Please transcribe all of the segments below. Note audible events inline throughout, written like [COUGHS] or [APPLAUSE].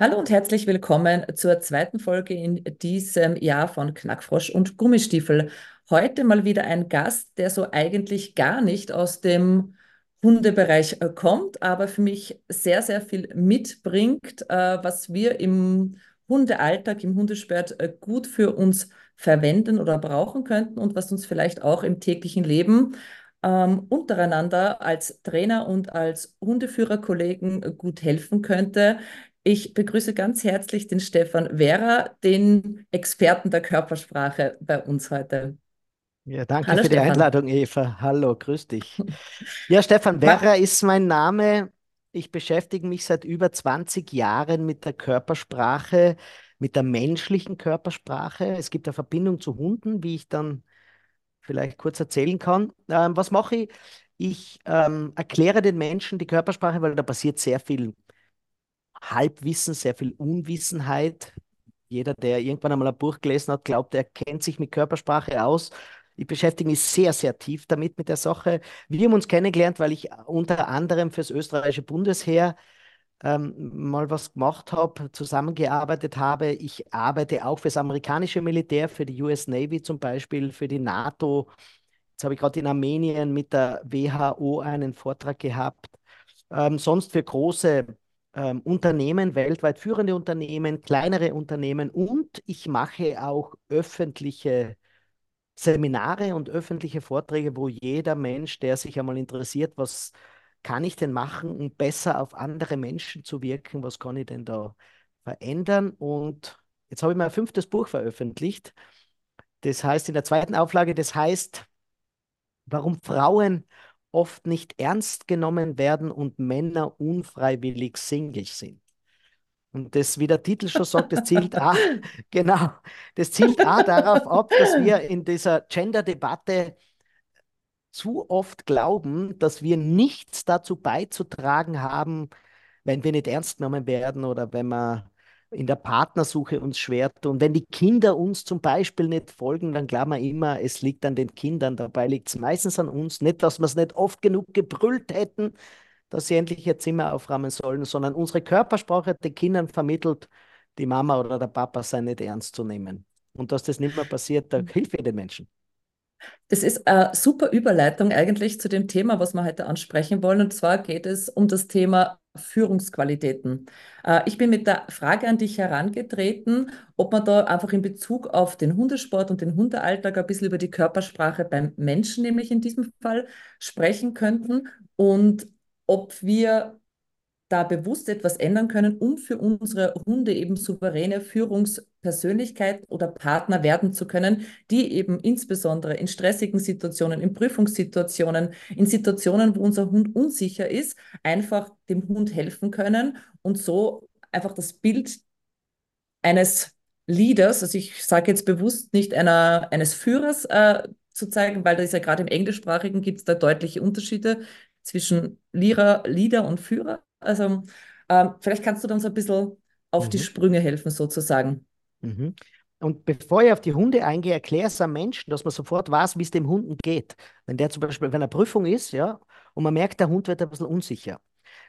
Hallo und herzlich willkommen zur zweiten Folge in diesem Jahr von Knackfrosch und Gummistiefel. Heute mal wieder ein Gast, der so eigentlich gar nicht aus dem Hundebereich äh, kommt, aber für mich sehr, sehr viel mitbringt, äh, was wir im Hundealltag, im Hundesport äh, gut für uns verwenden oder brauchen könnten und was uns vielleicht auch im täglichen Leben ähm, untereinander als Trainer und als Hundeführerkollegen gut helfen könnte. Ich begrüße ganz herzlich den Stefan Vera, den Experten der Körpersprache bei uns heute. Ja, danke Hallo, für Stefan. die Einladung, Eva. Hallo, grüß dich. Ja, Stefan [LAUGHS] Vera ist mein Name. Ich beschäftige mich seit über 20 Jahren mit der Körpersprache, mit der menschlichen Körpersprache. Es gibt eine Verbindung zu Hunden, wie ich dann vielleicht kurz erzählen kann. Ähm, was mache ich? Ich ähm, erkläre den Menschen die Körpersprache, weil da passiert sehr viel Halbwissen, sehr viel Unwissenheit. Jeder, der irgendwann einmal ein Buch gelesen hat, glaubt, er kennt sich mit Körpersprache aus. Ich beschäftige mich sehr, sehr tief damit, mit der Sache. Wir haben uns kennengelernt, weil ich unter anderem fürs österreichische Bundesheer ähm, mal was gemacht habe, zusammengearbeitet habe. Ich arbeite auch fürs amerikanische Militär, für die US Navy zum Beispiel, für die NATO. Jetzt habe ich gerade in Armenien mit der WHO einen Vortrag gehabt. Ähm, sonst für große ähm, Unternehmen, weltweit führende Unternehmen, kleinere Unternehmen und ich mache auch öffentliche Seminare und öffentliche Vorträge, wo jeder Mensch, der sich einmal interessiert, was kann ich denn machen, um besser auf andere Menschen zu wirken, was kann ich denn da verändern? Und jetzt habe ich mein fünftes Buch veröffentlicht. Das heißt in der zweiten Auflage, das heißt, warum Frauen oft nicht ernst genommen werden und Männer unfreiwillig Single sind. Und das, wie der Titel schon sagt, das zielt A, [LAUGHS] genau, das zielt A darauf ab, dass wir in dieser Gender-Debatte zu oft glauben, dass wir nichts dazu beizutragen haben, wenn wir nicht ernst genommen werden oder wenn wir in der Partnersuche uns schwer tun. Wenn die Kinder uns zum Beispiel nicht folgen, dann glauben wir immer, es liegt an den Kindern. Dabei liegt es meistens an uns. Nicht, dass wir es nicht oft genug gebrüllt hätten, dass sie endlich ihr Zimmer aufräumen sollen, sondern unsere Körpersprache den Kindern vermittelt, die Mama oder der Papa sei nicht ernst zu nehmen. Und dass das nicht mehr passiert, da hilft wir den Menschen. Das ist eine super Überleitung eigentlich zu dem Thema, was wir heute ansprechen wollen. Und zwar geht es um das Thema Führungsqualitäten. Äh, ich bin mit der Frage an dich herangetreten, ob man da einfach in Bezug auf den Hundesport und den Hundealltag ein bisschen über die Körpersprache beim Menschen, nämlich in diesem Fall, sprechen könnten und ob wir da bewusst etwas ändern können, um für unsere Hunde eben souveräne Führungspersönlichkeit oder Partner werden zu können, die eben insbesondere in stressigen Situationen, in Prüfungssituationen, in Situationen, wo unser Hund unsicher ist, einfach dem Hund helfen können und so einfach das Bild eines Leaders, also ich sage jetzt bewusst nicht einer, eines Führers äh, zu zeigen, weil da ist ja gerade im Englischsprachigen gibt es da deutliche Unterschiede zwischen Leader, Leader und Führer. Also ähm, vielleicht kannst du uns ein bisschen auf mhm. die Sprünge helfen, sozusagen. Mhm. Und bevor ich auf die Hunde eingehe, erkläre es am Menschen, dass man sofort weiß, wie es dem Hunden geht. Wenn der zum Beispiel, wenn eine Prüfung ist, ja, und man merkt, der Hund wird ein bisschen unsicher.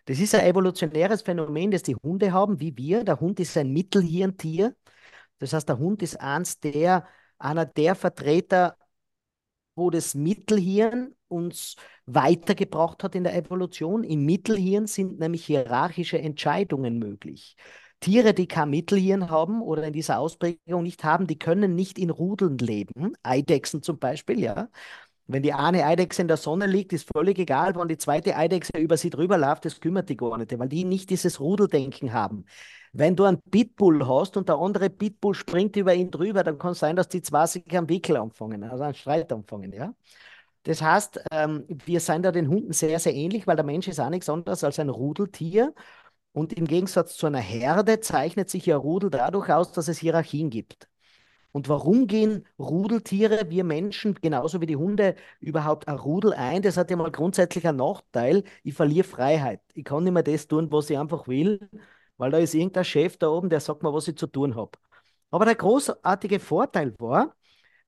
Das ist ein evolutionäres Phänomen, das die Hunde haben, wie wir. Der Hund ist ein Mittelhirntier. Das heißt, der Hund ist eins der, einer der Vertreter, wo das Mittelhirn uns weitergebracht hat in der Evolution. Im Mittelhirn sind nämlich hierarchische Entscheidungen möglich. Tiere, die kein Mittelhirn haben oder in dieser Ausprägung nicht haben, die können nicht in Rudeln leben. Eidechsen zum Beispiel, ja. Wenn die eine Eidechse in der Sonne liegt, ist völlig egal, wenn die zweite Eidechse über sie drüber läuft, das kümmert die gar nicht, weil die nicht dieses Rudeldenken haben. Wenn du einen Pitbull hast und der andere Pitbull springt über ihn drüber, dann kann es sein, dass die zwei sich am Wickel anfangen, also einen Streit anfangen, ja. Das heißt, ähm, wir sind da den Hunden sehr, sehr ähnlich, weil der Mensch ist auch nichts anderes als ein Rudeltier. Und im Gegensatz zu einer Herde zeichnet sich ja Rudel dadurch aus, dass es Hierarchien gibt. Und warum gehen Rudeltiere, wir Menschen, genauso wie die Hunde, überhaupt ein Rudel ein? Das hat ja mal grundsätzlich einen Nachteil. Ich verliere Freiheit. Ich kann nicht mehr das tun, was ich einfach will, weil da ist irgendein Chef da oben, der sagt mir, was ich zu tun habe. Aber der großartige Vorteil war,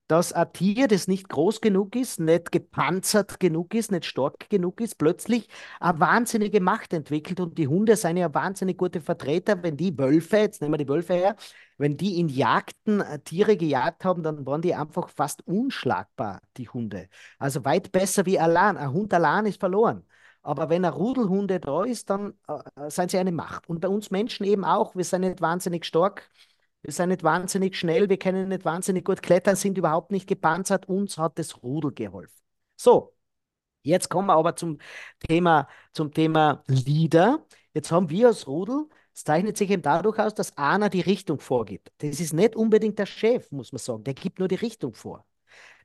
dass ein Tier, das nicht groß genug ist, nicht gepanzert genug ist, nicht stark genug ist, plötzlich eine wahnsinnige Macht entwickelt. Und die Hunde sind ja wahnsinnig gute Vertreter. Wenn die Wölfe, jetzt nehmen wir die Wölfe her, wenn die in Jagden äh, Tiere gejagt haben, dann waren die einfach fast unschlagbar, die Hunde. Also weit besser wie allein. Ein Hund allein ist verloren. Aber wenn ein Rudelhunde da ist, dann äh, sind sie eine Macht. Und bei uns Menschen eben auch. Wir sind nicht wahnsinnig stark wir sind nicht wahnsinnig schnell, wir können nicht wahnsinnig gut klettern, sind überhaupt nicht gepanzert. Uns hat das Rudel geholfen. So, jetzt kommen wir aber zum Thema, zum Thema Leader. Jetzt haben wir als Rudel, es zeichnet sich eben dadurch aus, dass einer die Richtung vorgibt. Das ist nicht unbedingt der Chef, muss man sagen. Der gibt nur die Richtung vor.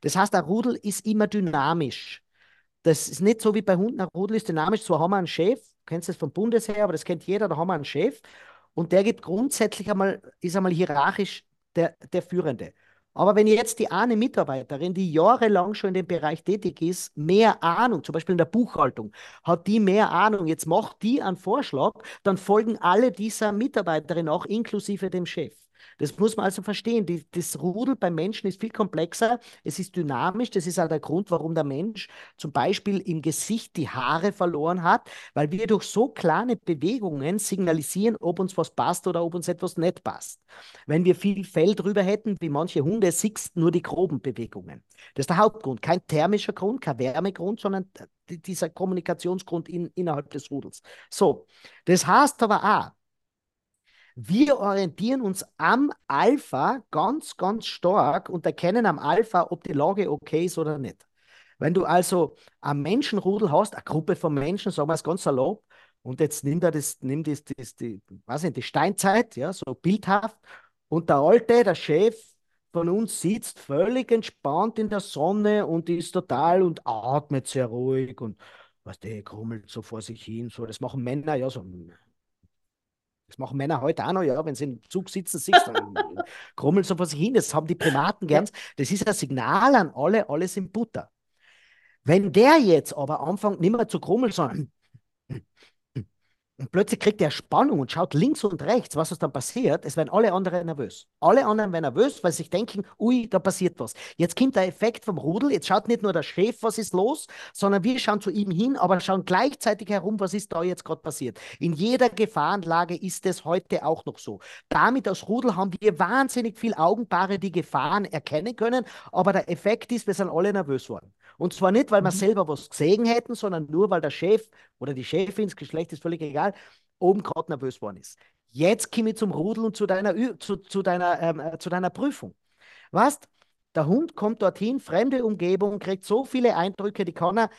Das heißt, ein Rudel ist immer dynamisch. Das ist nicht so wie bei Hunden. Ein Rudel ist dynamisch. Zwar haben wir einen Chef, du kennst das vom Bundesheer, aber das kennt jeder, da haben wir einen Chef. Und der gibt grundsätzlich einmal, ist einmal hierarchisch der, der Führende. Aber wenn jetzt die eine Mitarbeiterin, die jahrelang schon in dem Bereich tätig ist, mehr Ahnung, zum Beispiel in der Buchhaltung, hat die mehr Ahnung, jetzt macht die einen Vorschlag, dann folgen alle dieser Mitarbeiterin auch inklusive dem Chef. Das muss man also verstehen. Die, das Rudel beim Menschen ist viel komplexer. Es ist dynamisch. Das ist auch der Grund, warum der Mensch zum Beispiel im Gesicht die Haare verloren hat, weil wir durch so kleine Bewegungen signalisieren, ob uns was passt oder ob uns etwas nicht passt. Wenn wir viel Fell drüber hätten, wie manche Hunde, siehst nur die groben Bewegungen. Das ist der Hauptgrund. Kein thermischer Grund, kein Wärmegrund, sondern dieser Kommunikationsgrund in, innerhalb des Rudels. So, das heißt aber auch, wir orientieren uns am Alpha ganz, ganz stark und erkennen am Alpha, ob die Lage okay ist oder nicht. Wenn du also ein Menschenrudel hast, eine Gruppe von Menschen, sagen wir es ganz salopp, und jetzt nimm da das, nimm das, das die, nicht, die Steinzeit, ja, so bildhaft, und der Alte, der Chef von uns sitzt völlig entspannt in der Sonne und ist total und atmet sehr ruhig und was der krummelt so vor sich hin, so, das machen Männer ja so das machen Männer heute auch noch, ja, wenn sie im Zug sitzen, siehst dann krummeln so vor sich hin. Das haben die Primaten gern. Das ist ein Signal an alle, alles in Butter. Wenn der jetzt aber anfängt, nicht mehr zu krummeln, sondern und plötzlich kriegt er Spannung und schaut links und rechts, was ist dann passiert. Es werden alle anderen nervös. Alle anderen werden nervös, weil sie sich denken, ui, da passiert was. Jetzt kommt der Effekt vom Rudel. Jetzt schaut nicht nur der Chef, was ist los, sondern wir schauen zu ihm hin, aber schauen gleichzeitig herum, was ist da jetzt gerade passiert. In jeder Gefahrenlage ist es heute auch noch so. Damit als Rudel haben wir wahnsinnig viel Augenpaare, die Gefahren erkennen können, aber der Effekt ist, wir sind alle nervös worden. Und zwar nicht, weil wir mhm. selber was gesehen hätten, sondern nur, weil der Chef oder die Chefin, das Geschlecht ist völlig egal, oben gerade nervös worden ist. Jetzt komme ich zum Rudel und zu deiner, zu, zu deiner, ähm, äh, zu deiner Prüfung. Was? Der Hund kommt dorthin, fremde Umgebung, kriegt so viele Eindrücke, die kann er.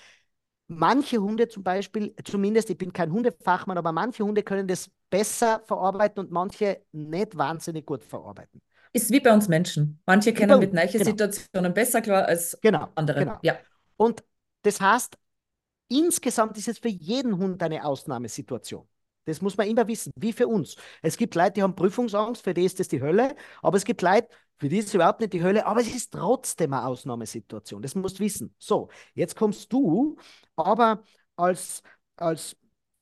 Manche Hunde zum Beispiel, zumindest, ich bin kein Hundefachmann, aber manche Hunde können das besser verarbeiten und manche nicht wahnsinnig gut verarbeiten. Ist wie bei uns Menschen. Manche kennen mit neuen genau. Situationen besser klar als genau, andere. Genau. Ja. Und das heißt, insgesamt ist es für jeden Hund eine Ausnahmesituation. Das muss man immer wissen, wie für uns. Es gibt Leute, die haben Prüfungsangst, für die ist das die Hölle, aber es gibt Leute, für die ist es überhaupt nicht die Hölle, aber es ist trotzdem eine Ausnahmesituation. Das musst du wissen. So, jetzt kommst du aber als, als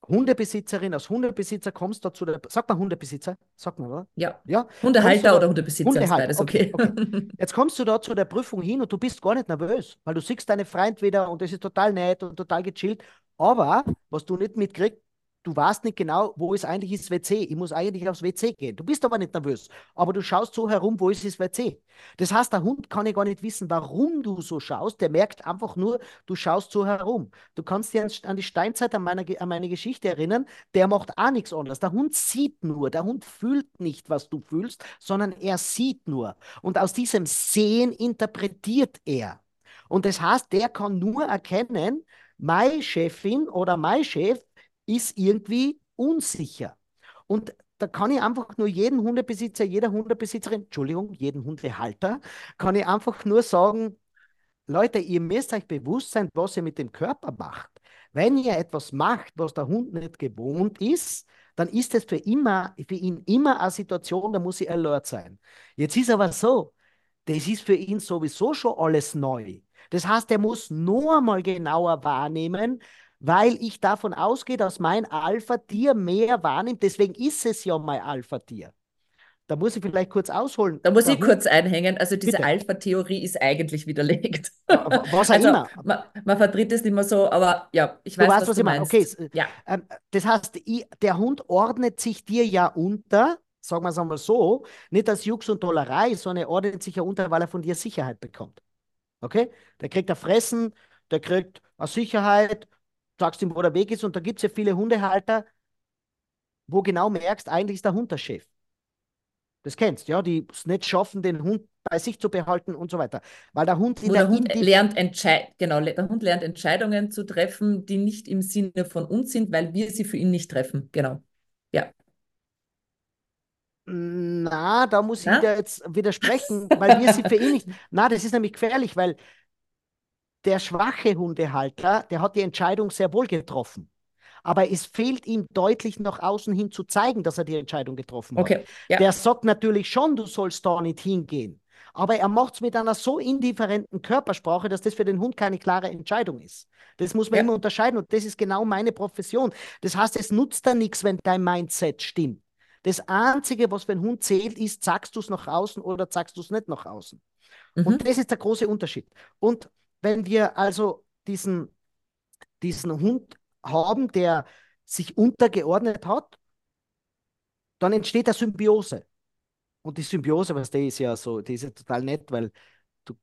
Hundebesitzerin, als Hundebesitzer kommst du zu der, sag mal Hundebesitzer, sag mal, oder? Ja. ja? Hundehalter oder Hundebesitzer Hundehalter. ist beides okay. okay. okay. [LAUGHS] Jetzt kommst du da zu der Prüfung hin und du bist gar nicht nervös, weil du siehst deine Freund wieder und das ist total nett und total gechillt. Aber was du nicht mitkriegst, du weißt nicht genau, wo ist eigentlich das WC. Ich muss eigentlich aufs WC gehen. Du bist aber nicht nervös, aber du schaust so herum, wo ist das WC. Das heißt, der Hund kann ja gar nicht wissen, warum du so schaust. Der merkt einfach nur, du schaust so herum. Du kannst dir an die Steinzeit, an, meiner, an meine Geschichte erinnern. Der macht auch nichts anderes. Der Hund sieht nur. Der Hund fühlt nicht, was du fühlst, sondern er sieht nur. Und aus diesem Sehen interpretiert er. Und das heißt, der kann nur erkennen, meine Chefin oder mein Chef ist irgendwie unsicher. Und da kann ich einfach nur jeden Hundebesitzer, jeder Hundebesitzerin, Entschuldigung, jeden Hundehalter, kann ich einfach nur sagen, Leute, ihr müsst euch bewusst sein, was ihr mit dem Körper macht. Wenn ihr etwas macht, was der Hund nicht gewohnt ist, dann ist es für, immer, für ihn immer eine Situation, da muss ich alert sein. Jetzt ist aber so, das ist für ihn sowieso schon alles neu. Das heißt, er muss nur einmal genauer wahrnehmen, weil ich davon ausgehe, dass mein Alpha-Tier mehr wahrnimmt. Deswegen ist es ja mein Alpha-Tier. Da muss ich vielleicht kurz ausholen. Da muss Warum? ich kurz einhängen. Also diese Alpha-Theorie ist eigentlich widerlegt. Was auch also, immer. Man, man, vertritt es nicht mehr so, aber ja, ich weiß, du weißt, was, was du meinst. Okay, ja. Ähm, das heißt, ich, der Hund ordnet sich dir ja unter, sagen wir es einmal so, nicht als Jux und Dollerei, sondern er ordnet sich ja unter, weil er von dir Sicherheit bekommt. Okay? Der kriegt er Fressen, der kriegt eine Sicherheit, sagst ihm, wo der Weg ist, und da gibt es ja viele Hundehalter, wo genau merkst, eigentlich ist der Hund der Chef. Das kennst, ja, die es nicht schaffen, den Hund bei sich zu behalten und so weiter. Weil der Hund in Wo der, der Hund lernt Entscheid genau, der Hund lernt Entscheidungen zu treffen, die nicht im Sinne von uns sind, weil wir sie für ihn nicht treffen. Genau. Ja. Na, da muss Na? ich wieder jetzt widersprechen, weil wir sie für ihn nicht. Na, das ist nämlich gefährlich, weil der schwache Hundehalter, der hat die Entscheidung sehr wohl getroffen aber es fehlt ihm deutlich nach außen hin zu zeigen, dass er die Entscheidung getroffen okay. hat. Ja. Der sagt natürlich schon, du sollst da nicht hingehen. Aber er macht es mit einer so indifferenten Körpersprache, dass das für den Hund keine klare Entscheidung ist. Das muss man ja. immer unterscheiden und das ist genau meine Profession. Das heißt, es nutzt da nichts, wenn dein Mindset stimmt. Das Einzige, was für einen Hund zählt, ist, sagst du es nach außen oder sagst du es nicht nach außen. Mhm. Und das ist der große Unterschied. Und wenn wir also diesen, diesen Hund haben, der sich untergeordnet hat, dann entsteht eine Symbiose. Und die Symbiose, was der ist ja so, die ist ja total nett, weil du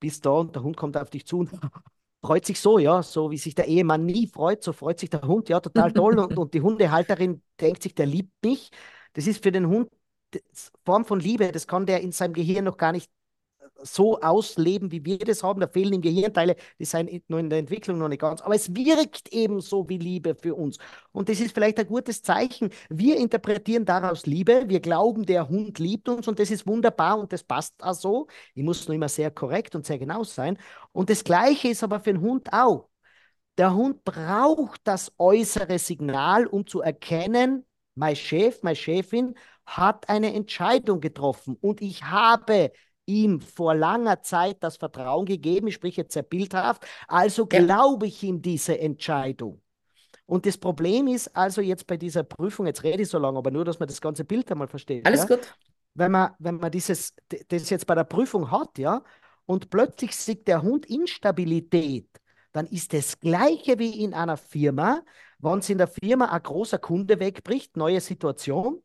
bist da und der Hund kommt auf dich zu und [LAUGHS] freut sich so, ja, so wie sich der Ehemann nie freut, so freut sich der Hund, ja, total toll. und, und die Hundehalterin denkt sich, der liebt mich. Das ist für den Hund Form von Liebe, das kann der in seinem Gehirn noch gar nicht so ausleben, wie wir das haben. Da fehlen ihm Gehirnteile, die sind nur in der Entwicklung noch nicht ganz. Aber es wirkt eben so wie Liebe für uns. Und das ist vielleicht ein gutes Zeichen. Wir interpretieren daraus Liebe. Wir glauben, der Hund liebt uns und das ist wunderbar und das passt auch so. Ich muss nur immer sehr korrekt und sehr genau sein. Und das Gleiche ist aber für den Hund auch. Der Hund braucht das äußere Signal, um zu erkennen, mein Chef, meine Chefin hat eine Entscheidung getroffen und ich habe ihm vor langer Zeit das Vertrauen gegeben, ich spreche jetzt sehr bildhaft, also glaube ich ihm diese Entscheidung. Und das Problem ist also jetzt bei dieser Prüfung, jetzt rede ich so lange, aber nur, dass man das ganze Bild einmal versteht. Alles ja? gut. Wenn man, wenn man dieses, das jetzt bei der Prüfung hat, ja, und plötzlich sieht der Hund Instabilität, dann ist das Gleiche wie in einer Firma, wenn es in der Firma ein großer Kunde wegbricht, neue Situation,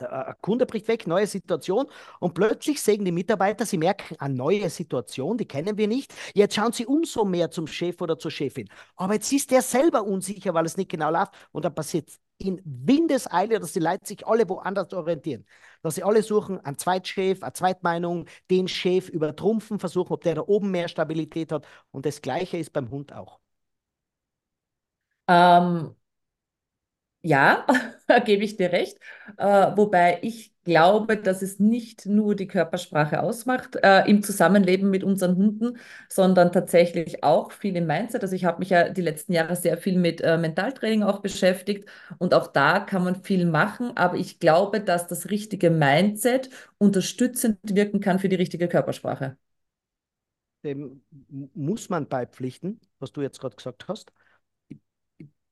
der Kunde bricht weg, neue Situation und plötzlich sehen die Mitarbeiter, sie merken eine neue Situation, die kennen wir nicht. Jetzt schauen sie umso mehr zum Chef oder zur Chefin. Aber jetzt ist der selber unsicher, weil es nicht genau läuft und dann passiert in Windeseile, dass die Leute sich alle woanders orientieren. Dass sie alle suchen einen Zweitchef, eine Zweitmeinung, den Chef übertrumpfen, versuchen, ob der da oben mehr Stabilität hat. Und das Gleiche ist beim Hund auch. Ähm, ja, [LAUGHS] gebe ich dir recht. Äh, wobei ich glaube, dass es nicht nur die Körpersprache ausmacht äh, im Zusammenleben mit unseren Hunden, sondern tatsächlich auch viel im Mindset. Also ich habe mich ja die letzten Jahre sehr viel mit äh, Mentaltraining auch beschäftigt und auch da kann man viel machen, aber ich glaube, dass das richtige Mindset unterstützend wirken kann für die richtige Körpersprache. Dem muss man beipflichten, was du jetzt gerade gesagt hast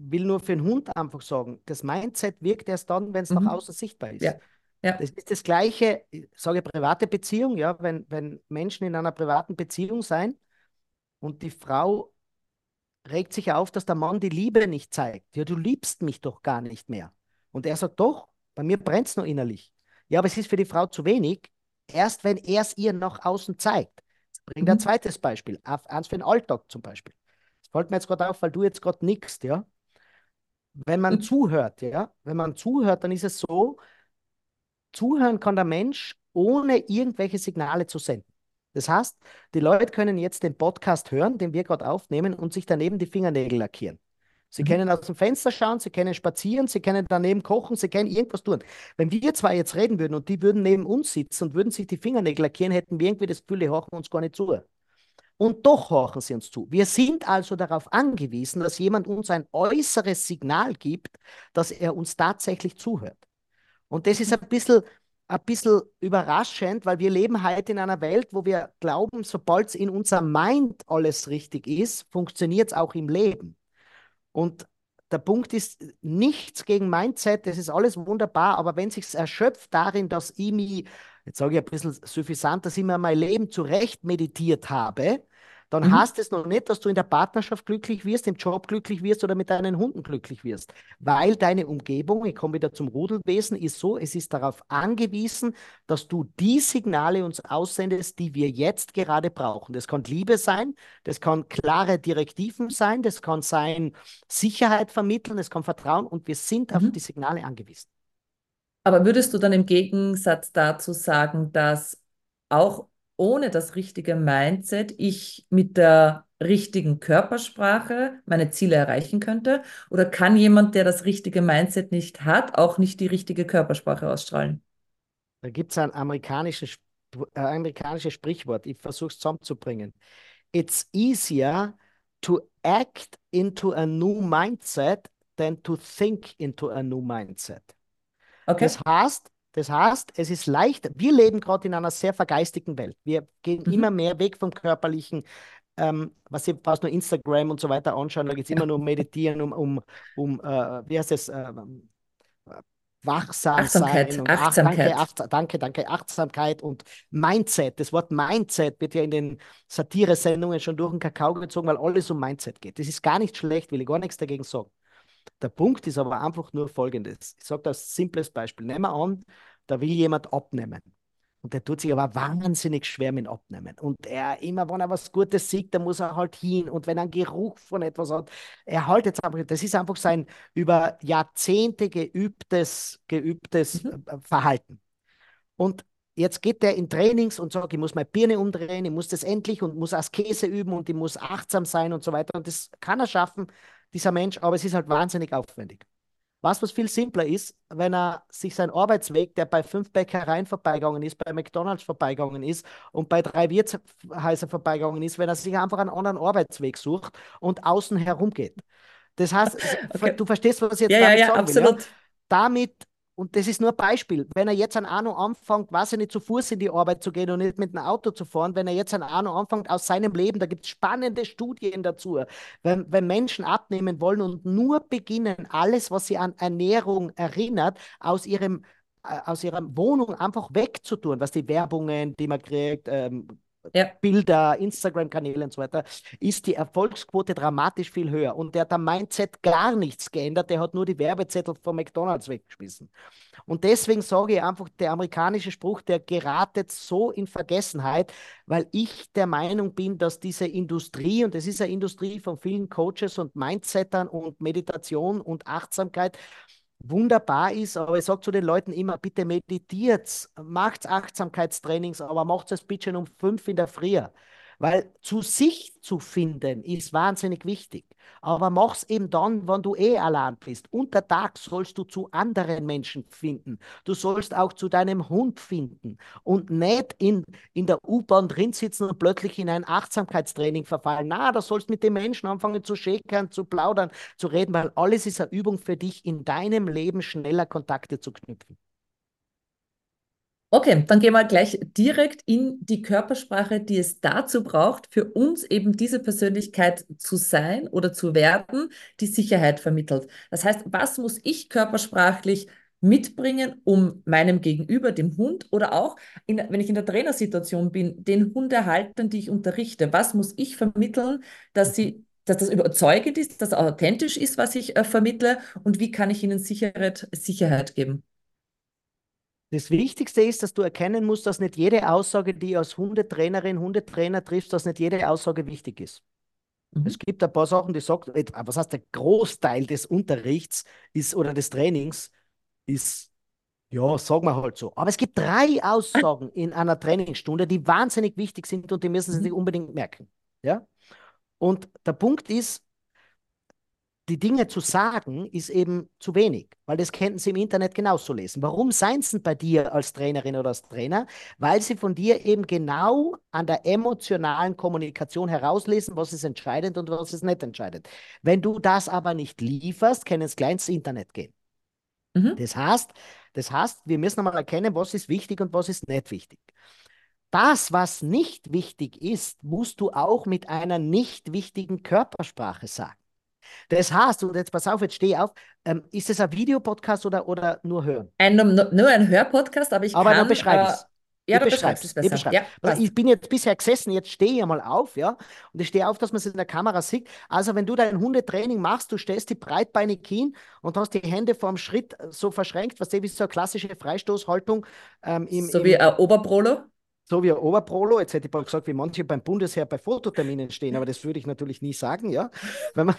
will nur für den Hund einfach sagen, das Mindset wirkt erst dann, wenn es mhm. nach außen sichtbar ist. Ja. Ja. Das ist das Gleiche, ich sage private Beziehung, ja, wenn, wenn Menschen in einer privaten Beziehung sein und die Frau regt sich auf, dass der Mann die Liebe nicht zeigt. Ja, du liebst mich doch gar nicht mehr. Und er sagt, doch, bei mir brennt es nur innerlich. Ja, aber es ist für die Frau zu wenig, erst wenn er es ihr nach außen zeigt. Jetzt bringt mhm. ein zweites Beispiel, eins für den Alltag zum Beispiel. Das fällt mir jetzt gerade auf, weil du jetzt gerade nickst, ja wenn man mhm. zuhört, ja, wenn man zuhört, dann ist es so, zuhören kann der Mensch, ohne irgendwelche Signale zu senden. Das heißt, die Leute können jetzt den Podcast hören, den wir gerade aufnehmen, und sich daneben die Fingernägel lackieren. Sie mhm. können aus dem Fenster schauen, sie können spazieren, sie können daneben kochen, sie können irgendwas tun. Wenn wir zwei jetzt reden würden und die würden neben uns sitzen und würden sich die Fingernägel lackieren, hätten wir irgendwie das Gefühl, die horchen uns gar nicht zu. Und doch horchen sie uns zu. Wir sind also darauf angewiesen, dass jemand uns ein äußeres Signal gibt, dass er uns tatsächlich zuhört. Und das ist ein bisschen, ein bisschen überraschend, weil wir leben heute in einer Welt, wo wir glauben, sobald es in unserem Mind alles richtig ist, funktioniert es auch im Leben. Und der Punkt ist, nichts gegen Mindset, das ist alles wunderbar, aber wenn sich erschöpft darin, dass ich mich, jetzt sage ich ein bisschen suffisant, dass ich mir mein Leben zurecht meditiert habe, dann mhm. heißt es noch nicht, dass du in der Partnerschaft glücklich wirst, im Job glücklich wirst oder mit deinen Hunden glücklich wirst. Weil deine Umgebung, ich komme wieder zum Rudelwesen, ist so, es ist darauf angewiesen, dass du die Signale uns aussendest, die wir jetzt gerade brauchen. Das kann Liebe sein, das kann klare Direktiven sein, das kann sein Sicherheit vermitteln, das kann Vertrauen und wir sind mhm. auf die Signale angewiesen. Aber würdest du dann im Gegensatz dazu sagen, dass auch ohne das richtige Mindset ich mit der richtigen Körpersprache meine Ziele erreichen könnte? Oder kann jemand, der das richtige Mindset nicht hat, auch nicht die richtige Körpersprache ausstrahlen? Da gibt es ein amerikanisches, äh, amerikanisches Sprichwort, ich versuche es zusammenzubringen. It's easier to act into a new mindset than to think into a new mindset. Okay. Das heißt, das heißt, es ist leicht, wir leben gerade in einer sehr vergeistigten Welt. Wir gehen mhm. immer mehr weg vom Körperlichen. Ähm, was Sie fast nur Instagram und so weiter anschauen, da geht es ja. immer nur um Meditieren, um, um, um äh, wie heißt es, äh, wachsam Achtsamkeit, sein. Und Achtsamkeit. Ach, danke, danke, danke, Achtsamkeit und Mindset. Das Wort Mindset wird ja in den Satire-Sendungen schon durch den Kakao gezogen, weil alles um Mindset geht. Das ist gar nicht schlecht, will ich gar nichts dagegen sagen. Der Punkt ist aber einfach nur folgendes. Ich sage das simples Beispiel. Nehmen wir an, da will jemand abnehmen. Und der tut sich aber wahnsinnig schwer mit Abnehmen. Und er, immer wenn er was Gutes sieht, dann muss er halt hin. Und wenn er einen Geruch von etwas hat, er halt jetzt einfach, das ist einfach sein über Jahrzehnte geübtes, geübtes mhm. Äh, Verhalten. Und jetzt geht der in Trainings und sagt, ich muss meine Birne umdrehen, ich muss das endlich und muss Askese üben und ich muss achtsam sein und so weiter. Und das kann er schaffen, dieser Mensch, aber es ist halt wahnsinnig aufwendig. Was, was viel simpler ist, wenn er sich seinen Arbeitsweg, der bei fünf Bäckereien vorbeigegangen ist, bei McDonalds vorbeigegangen ist und bei drei Wirtshäusern vorbeigegangen ist, wenn er sich einfach einen anderen Arbeitsweg sucht und außen herum geht. Das heißt, okay. du verstehst, was ich jetzt ja, damit ja, ja, sagen absolut. will. Ja? Damit und das ist nur ein Beispiel. Wenn er jetzt an Arno anfängt, weiß er nicht, zu Fuß in die Arbeit zu gehen und nicht mit dem Auto zu fahren, wenn er jetzt an Arno anfängt aus seinem Leben, da gibt es spannende Studien dazu, wenn, wenn Menschen abnehmen wollen und nur beginnen, alles, was sie an Ernährung erinnert, aus ihrem äh, aus ihrer Wohnung einfach wegzutun, was die Werbungen, die man kriegt, ähm, ja. Bilder, Instagram-Kanäle und so weiter, ist die Erfolgsquote dramatisch viel höher. Und der hat am Mindset gar nichts geändert, der hat nur die Werbezettel von McDonalds weggeschmissen. Und deswegen sage ich einfach, der amerikanische Spruch, der geratet so in Vergessenheit, weil ich der Meinung bin, dass diese Industrie, und es ist eine Industrie von vielen Coaches und Mindsettern und Meditation und Achtsamkeit, wunderbar ist, aber ich sage zu den Leuten immer, bitte meditiert, macht Achtsamkeitstrainings, aber macht es bitte um fünf in der Früh. Weil zu sich zu finden ist wahnsinnig wichtig. Aber mach's eben dann, wenn du eh allein bist. Unter Tag sollst du zu anderen Menschen finden. Du sollst auch zu deinem Hund finden und nicht in, in der U-Bahn drin sitzen und plötzlich in ein Achtsamkeitstraining verfallen. Na, da sollst mit den Menschen anfangen zu schäkern, zu plaudern, zu reden, weil alles ist eine Übung für dich, in deinem Leben schneller Kontakte zu knüpfen. Okay, dann gehen wir gleich direkt in die Körpersprache, die es dazu braucht, für uns eben diese Persönlichkeit zu sein oder zu werden, die Sicherheit vermittelt. Das heißt, was muss ich körpersprachlich mitbringen, um meinem Gegenüber, dem Hund oder auch, in, wenn ich in der Trainersituation bin, den Hundehaltern, die ich unterrichte, was muss ich vermitteln, dass sie dass das überzeugend ist, dass authentisch ist, was ich äh, vermittle und wie kann ich ihnen Sicherheit, Sicherheit geben? Das Wichtigste ist, dass du erkennen musst, dass nicht jede Aussage, die als Hundetrainerin, Hundetrainer triffst, dass nicht jede Aussage wichtig ist. Mhm. Es gibt ein paar Sachen, die sagt, äh, was heißt der Großteil des Unterrichts ist oder des Trainings ist, ja, sagen wir halt so. Aber es gibt drei Aussagen in einer Trainingsstunde, die wahnsinnig wichtig sind und die müssen Sie sich mhm. unbedingt merken. Ja? Und der Punkt ist, die Dinge zu sagen, ist eben zu wenig, weil das könnten sie im Internet genauso lesen. Warum seien sie bei dir als Trainerin oder als Trainer? Weil sie von dir eben genau an der emotionalen Kommunikation herauslesen, was ist entscheidend und was ist nicht entscheidend. Wenn du das aber nicht lieferst, können es gleich ins Internet gehen. Mhm. Das, heißt, das heißt, wir müssen einmal erkennen, was ist wichtig und was ist nicht wichtig. Das, was nicht wichtig ist, musst du auch mit einer nicht wichtigen Körpersprache sagen. Das heißt, und jetzt pass auf, jetzt stehe auf, ähm, ist es ein Videopodcast oder, oder nur hören? Ein, nur ein Hörpodcast, aber ich aber kann... Aber beschreibe äh, es. Ja, du beschreibst es besser. Beschreib. Ja, also ich bin jetzt bisher gesessen, jetzt stehe ich einmal auf, ja, und ich stehe auf, dass man es in der Kamera sieht. Also wenn du dein Hundetraining machst, du stellst die breitbeinig hin und hast die Hände vorm Schritt so verschränkt, was du, wie so eine klassische Freistoßhaltung. Ähm, im, so im, wie ein Oberprolo? So wie ein Oberprolo, jetzt hätte ich mal gesagt, wie manche beim Bundesheer bei Fototerminen stehen, aber das würde ich natürlich nie sagen, ja. Wenn man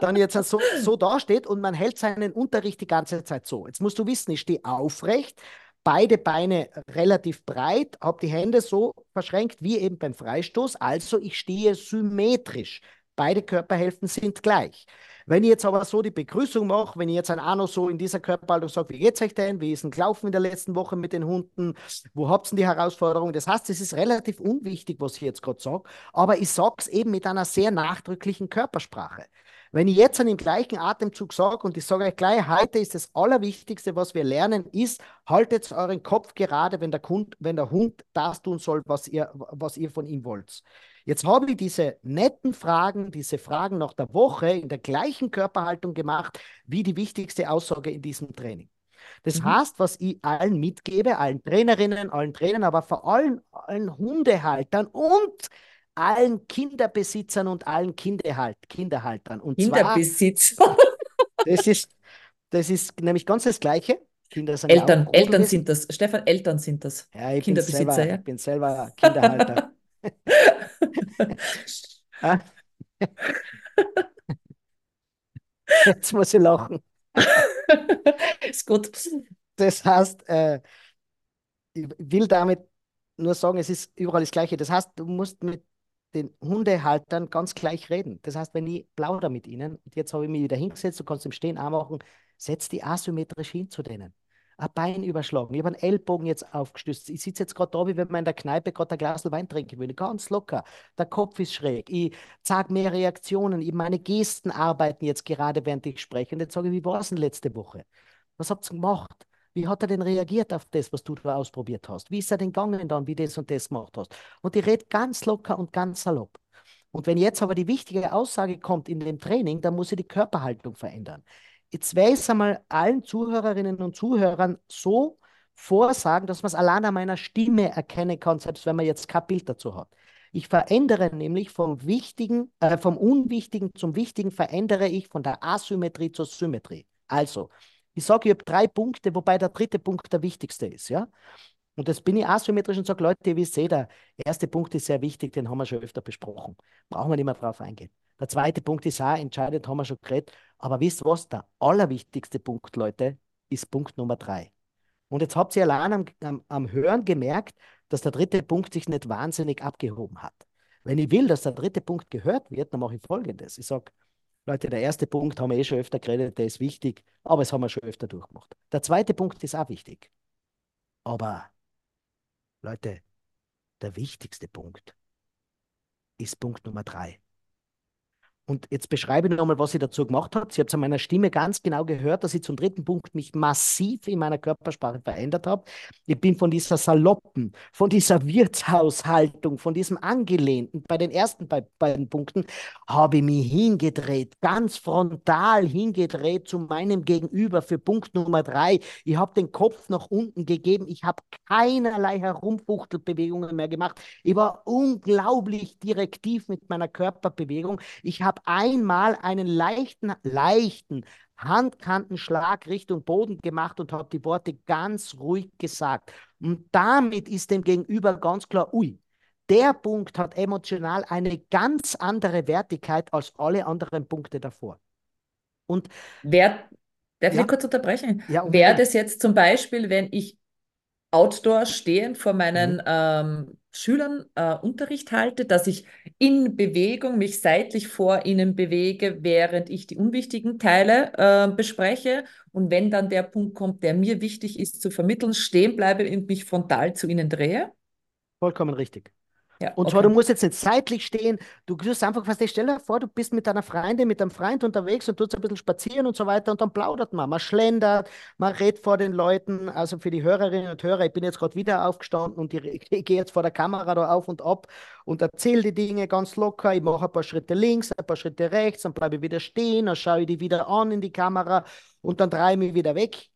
dann jetzt so, so dasteht und man hält seinen Unterricht die ganze Zeit so. Jetzt musst du wissen, ich stehe aufrecht, beide Beine relativ breit, habe die Hände so verschränkt wie eben beim Freistoß, also ich stehe symmetrisch. Beide Körperhälften sind gleich. Wenn ich jetzt aber so die Begrüßung mache, wenn ich jetzt ein Arno so in dieser Körperhaltung sage, wie geht's euch denn? Wie ist denn gelaufen in der letzten Woche mit den Hunden? Wo habt ihr die Herausforderung? Das heißt, es ist relativ unwichtig, was ich jetzt gerade sage, aber ich sage es eben mit einer sehr nachdrücklichen Körpersprache. Wenn ich jetzt an dem gleichen Atemzug sage, und ich sage euch gleich, heute ist das Allerwichtigste, was wir lernen, ist, haltet euren Kopf gerade, wenn der, Hund, wenn der Hund das tun soll, was ihr, was ihr von ihm wollt. Jetzt habe ich diese netten Fragen, diese Fragen nach der Woche in der gleichen Körperhaltung gemacht wie die wichtigste Aussage in diesem Training. Das mhm. heißt, was ich allen mitgebe, allen Trainerinnen, allen Trainern, aber vor allem allen Hundehaltern und allen Kinderbesitzern und allen Kinderhalt, Kinderhaltern. Und Kinderbesitzer. Zwar, [LAUGHS] das, ist, das ist nämlich ganz das Gleiche. Kinder sind Eltern, ja Eltern sind das. Stefan, Eltern sind das. Ja, ich Kinderbesitzer, bin selber, ja. Ich bin selber Kinderhalter. [LAUGHS] Jetzt muss ich lachen. Ist gut. Das heißt, äh, ich will damit nur sagen, es ist überall das Gleiche. Das heißt, du musst mit den Hundehaltern ganz gleich reden. Das heißt, wenn ich plaudere mit ihnen, und jetzt habe ich mich wieder hingesetzt, du kannst im Stehen auch machen, setz die asymmetrisch hin zu denen ein Bein überschlagen. Ich habe einen Ellbogen jetzt aufgestützt. Ich sitze jetzt gerade da, wie wenn man in der Kneipe gerade ein Glas Wein trinken würde. Ganz locker. Der Kopf ist schräg. Ich zeige mehr Reaktionen. Ich, meine Gesten arbeiten jetzt gerade, während ich spreche. Und jetzt sage ich, wie war es denn letzte Woche? Was habt ihr gemacht? Wie hat er denn reagiert auf das, was du da ausprobiert hast? Wie ist er denn gegangen dann, wie das und das gemacht hast? Und ich rede ganz locker und ganz salopp. Und wenn jetzt aber die wichtige Aussage kommt in dem Training, dann muss ich die Körperhaltung verändern. Jetzt werde ich es einmal allen Zuhörerinnen und Zuhörern so vorsagen, dass man es allein an meiner Stimme erkennen kann, selbst wenn man jetzt kein Bild dazu hat. Ich verändere nämlich vom Wichtigen, äh, vom Unwichtigen zum Wichtigen verändere ich von der Asymmetrie zur Symmetrie. Also, ich sage, ich habe drei Punkte, wobei der dritte Punkt der wichtigste ist, ja. Und das bin ich asymmetrisch und sage, Leute, wie seht, der erste Punkt ist sehr wichtig, den haben wir schon öfter besprochen. Brauchen wir nicht mehr drauf eingehen. Der zweite Punkt ist auch entscheidend, haben wir schon geredet. Aber wisst ihr was? Der allerwichtigste Punkt, Leute, ist Punkt Nummer drei. Und jetzt habt ihr allein am, am, am Hören gemerkt, dass der dritte Punkt sich nicht wahnsinnig abgehoben hat. Wenn ich will, dass der dritte Punkt gehört wird, dann mache ich folgendes. Ich sage, Leute, der erste Punkt haben wir eh schon öfter geredet, der ist wichtig, aber es haben wir schon öfter durchgemacht. Der zweite Punkt ist auch wichtig. Aber, Leute, der wichtigste Punkt ist Punkt Nummer drei. Und jetzt beschreibe ich nochmal, was ich dazu gemacht habe. Sie habt es an meiner Stimme ganz genau gehört, dass ich zum dritten Punkt mich massiv in meiner Körpersprache verändert habe. Ich bin von dieser Saloppen, von dieser Wirtshaushaltung, von diesem Angelehnten, bei den ersten beiden Punkten, habe ich mich hingedreht, ganz frontal hingedreht zu meinem Gegenüber für Punkt Nummer drei. Ich habe den Kopf nach unten gegeben. Ich habe keinerlei Herumfuchtelbewegungen mehr gemacht. Ich war unglaublich direktiv mit meiner Körperbewegung. Ich habe habe einmal einen leichten, leichten Handkantenschlag Richtung Boden gemacht und habe die Worte ganz ruhig gesagt. Und damit ist dem Gegenüber ganz klar, ui, der Punkt hat emotional eine ganz andere Wertigkeit als alle anderen Punkte davor. Und wer, darf ja, ich kurz unterbrechen? Ja, Wäre das jetzt zum Beispiel, wenn ich outdoor stehend vor meinen mhm. ähm, Schülern äh, Unterricht halte, dass ich in Bewegung mich seitlich vor ihnen bewege, während ich die unwichtigen Teile äh, bespreche. Und wenn dann der Punkt kommt, der mir wichtig ist zu vermitteln, stehen bleibe und mich frontal zu ihnen drehe. Vollkommen richtig. Ja, und okay. zwar, du musst jetzt nicht seitlich stehen, du tust einfach, was ich stelle vor, du bist mit deiner Freundin, mit deinem Freund unterwegs und tust ein bisschen spazieren und so weiter und dann plaudert man, man schlendert, man redet vor den Leuten, also für die Hörerinnen und Hörer, ich bin jetzt gerade wieder aufgestanden und die, ich gehe jetzt vor der Kamera da auf und ab und erzähle die Dinge ganz locker, ich mache ein paar Schritte links, ein paar Schritte rechts, dann bleibe ich wieder stehen, dann schaue ich die wieder an in die Kamera und dann drehe ich mich wieder weg.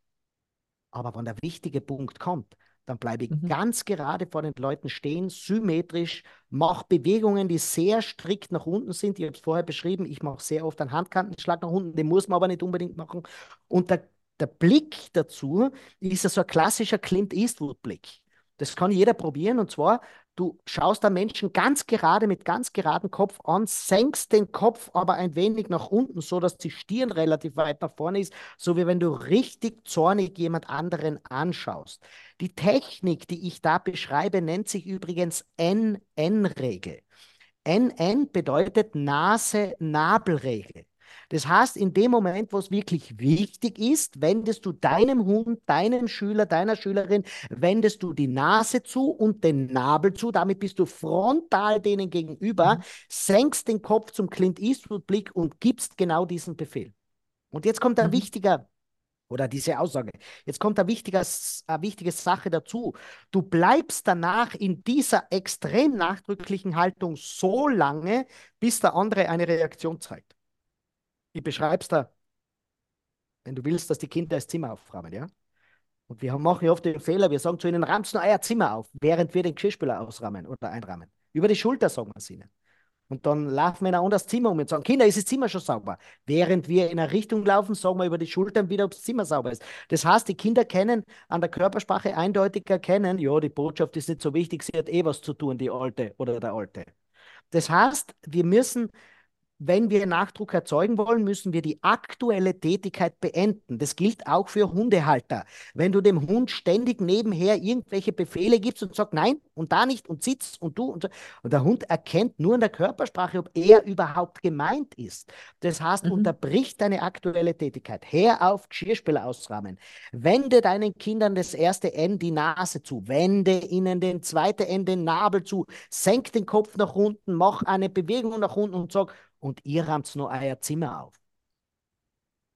Aber wenn der wichtige Punkt kommt, dann bleibe ich mhm. ganz gerade vor den Leuten stehen, symmetrisch, mache Bewegungen, die sehr strikt nach unten sind. Ich habe es vorher beschrieben, ich mache sehr oft einen Handkantenschlag nach unten, den muss man aber nicht unbedingt machen. Und der, der Blick dazu ist ja so ein klassischer Clint Eastwood-Blick. Das kann jeder probieren und zwar Du schaust da Menschen ganz gerade mit ganz geradem Kopf an, senkst den Kopf aber ein wenig nach unten, so dass die Stirn relativ weit nach vorne ist, so wie wenn du richtig zornig jemand anderen anschaust. Die Technik, die ich da beschreibe, nennt sich übrigens NN-Regel. NN bedeutet Nase-Nabelregel. Das heißt, in dem Moment, wo es wirklich wichtig ist, wendest du deinem Hund, deinem Schüler, deiner Schülerin, wendest du die Nase zu und den Nabel zu. Damit bist du frontal denen gegenüber, mhm. senkst den Kopf zum Clint Eastwood-Blick und gibst genau diesen Befehl. Und jetzt kommt ein mhm. wichtiger oder diese Aussage. Jetzt kommt eine wichtige, eine wichtige Sache dazu. Du bleibst danach in dieser extrem nachdrücklichen Haltung so lange, bis der andere eine Reaktion zeigt ich beschreibe es da, wenn du willst, dass die Kinder das Zimmer aufräumen, ja? Und wir machen ja oft den Fehler, wir sagen zu ihnen, räumt nur euer Zimmer auf, während wir den Geschirrspüler ausräumen oder einrahmen. Über die Schulter sagen wir es ihnen. Und dann laufen wir in ein anderes Zimmer um und sagen, Kinder, ist das Zimmer schon sauber? Während wir in eine Richtung laufen, sagen wir über die Schultern wieder, ob das Zimmer sauber ist. Das heißt, die Kinder können an der Körpersprache eindeutig erkennen, ja, die Botschaft ist nicht so wichtig, sie hat eh was zu tun, die Alte oder der Alte. Das heißt, wir müssen wenn wir Nachdruck erzeugen wollen, müssen wir die aktuelle Tätigkeit beenden. Das gilt auch für Hundehalter. Wenn du dem Hund ständig nebenher irgendwelche Befehle gibst und sagst, nein und da nicht und sitzt und du und so, und der Hund erkennt nur in der Körpersprache, ob er überhaupt gemeint ist. Das heißt, mhm. unterbricht deine aktuelle Tätigkeit. Hör auf, Geschirrspüler ausrahmen. Wende deinen Kindern das erste N die Nase zu. Wende ihnen den zweiten N den Nabel zu. Senk den Kopf nach unten, mach eine Bewegung nach unten und sag, und ihr räumt nur euer Zimmer auf.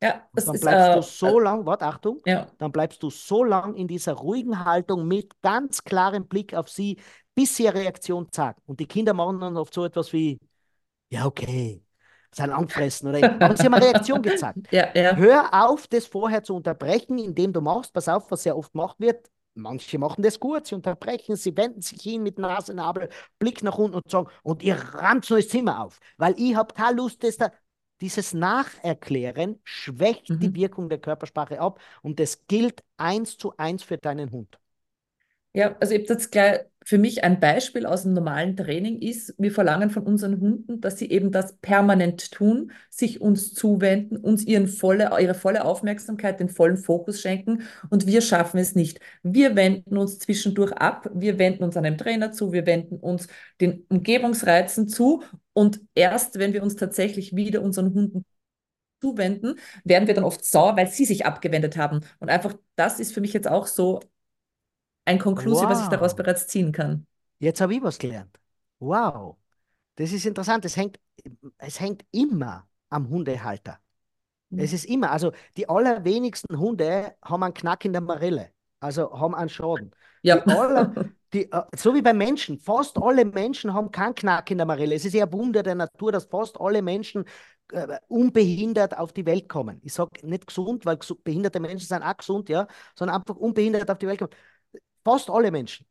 Ja, und dann bleibst ist, du äh, so äh, lang, warte, Achtung, ja. dann bleibst du so lang in dieser ruhigen Haltung mit ganz klarem Blick auf sie, bis sie eine Reaktion zeigt. Und die Kinder machen dann oft so etwas wie, ja, okay, sein angefressen oder aber sie haben eine Reaktion gezeigt. [LAUGHS] Ja, ja. Hör auf, das vorher zu unterbrechen, indem du machst, pass auf, was sehr oft gemacht wird, Manche machen das gut, sie unterbrechen, sie wenden sich hin mit Nase, Nabel, Blick nach unten und sagen, und ihr rammt so das Zimmer auf, weil ich habe keine Lust, dass da dieses Nacherklären schwächt mhm. die Wirkung der Körpersprache ab und das gilt eins zu eins für deinen Hund. Ja, also ich habe jetzt gleich für mich ein Beispiel aus dem normalen Training ist, wir verlangen von unseren Hunden, dass sie eben das permanent tun, sich uns zuwenden, uns ihren volle, ihre volle Aufmerksamkeit, den vollen Fokus schenken und wir schaffen es nicht. Wir wenden uns zwischendurch ab, wir wenden uns einem Trainer zu, wir wenden uns den Umgebungsreizen zu und erst wenn wir uns tatsächlich wieder unseren Hunden zuwenden, werden wir dann oft sauer, weil sie sich abgewendet haben. Und einfach das ist für mich jetzt auch so ein Konklusion, wow. was ich daraus bereits ziehen kann. Jetzt habe ich was gelernt. Wow. Das ist interessant. Es hängt, es hängt immer am Hundehalter. Mhm. Es ist immer, also die allerwenigsten Hunde haben einen Knack in der Marille, also haben einen Schaden. Ja. Die aller, [LAUGHS] die, äh, so wie bei Menschen, fast alle Menschen haben keinen Knack in der Marille. Es ist ja ein Wunder der Natur, dass fast alle Menschen äh, unbehindert auf die Welt kommen. Ich sage nicht gesund, weil behinderte Menschen sind auch gesund, ja, sondern einfach unbehindert auf die Welt kommen. Fast alle Menschen.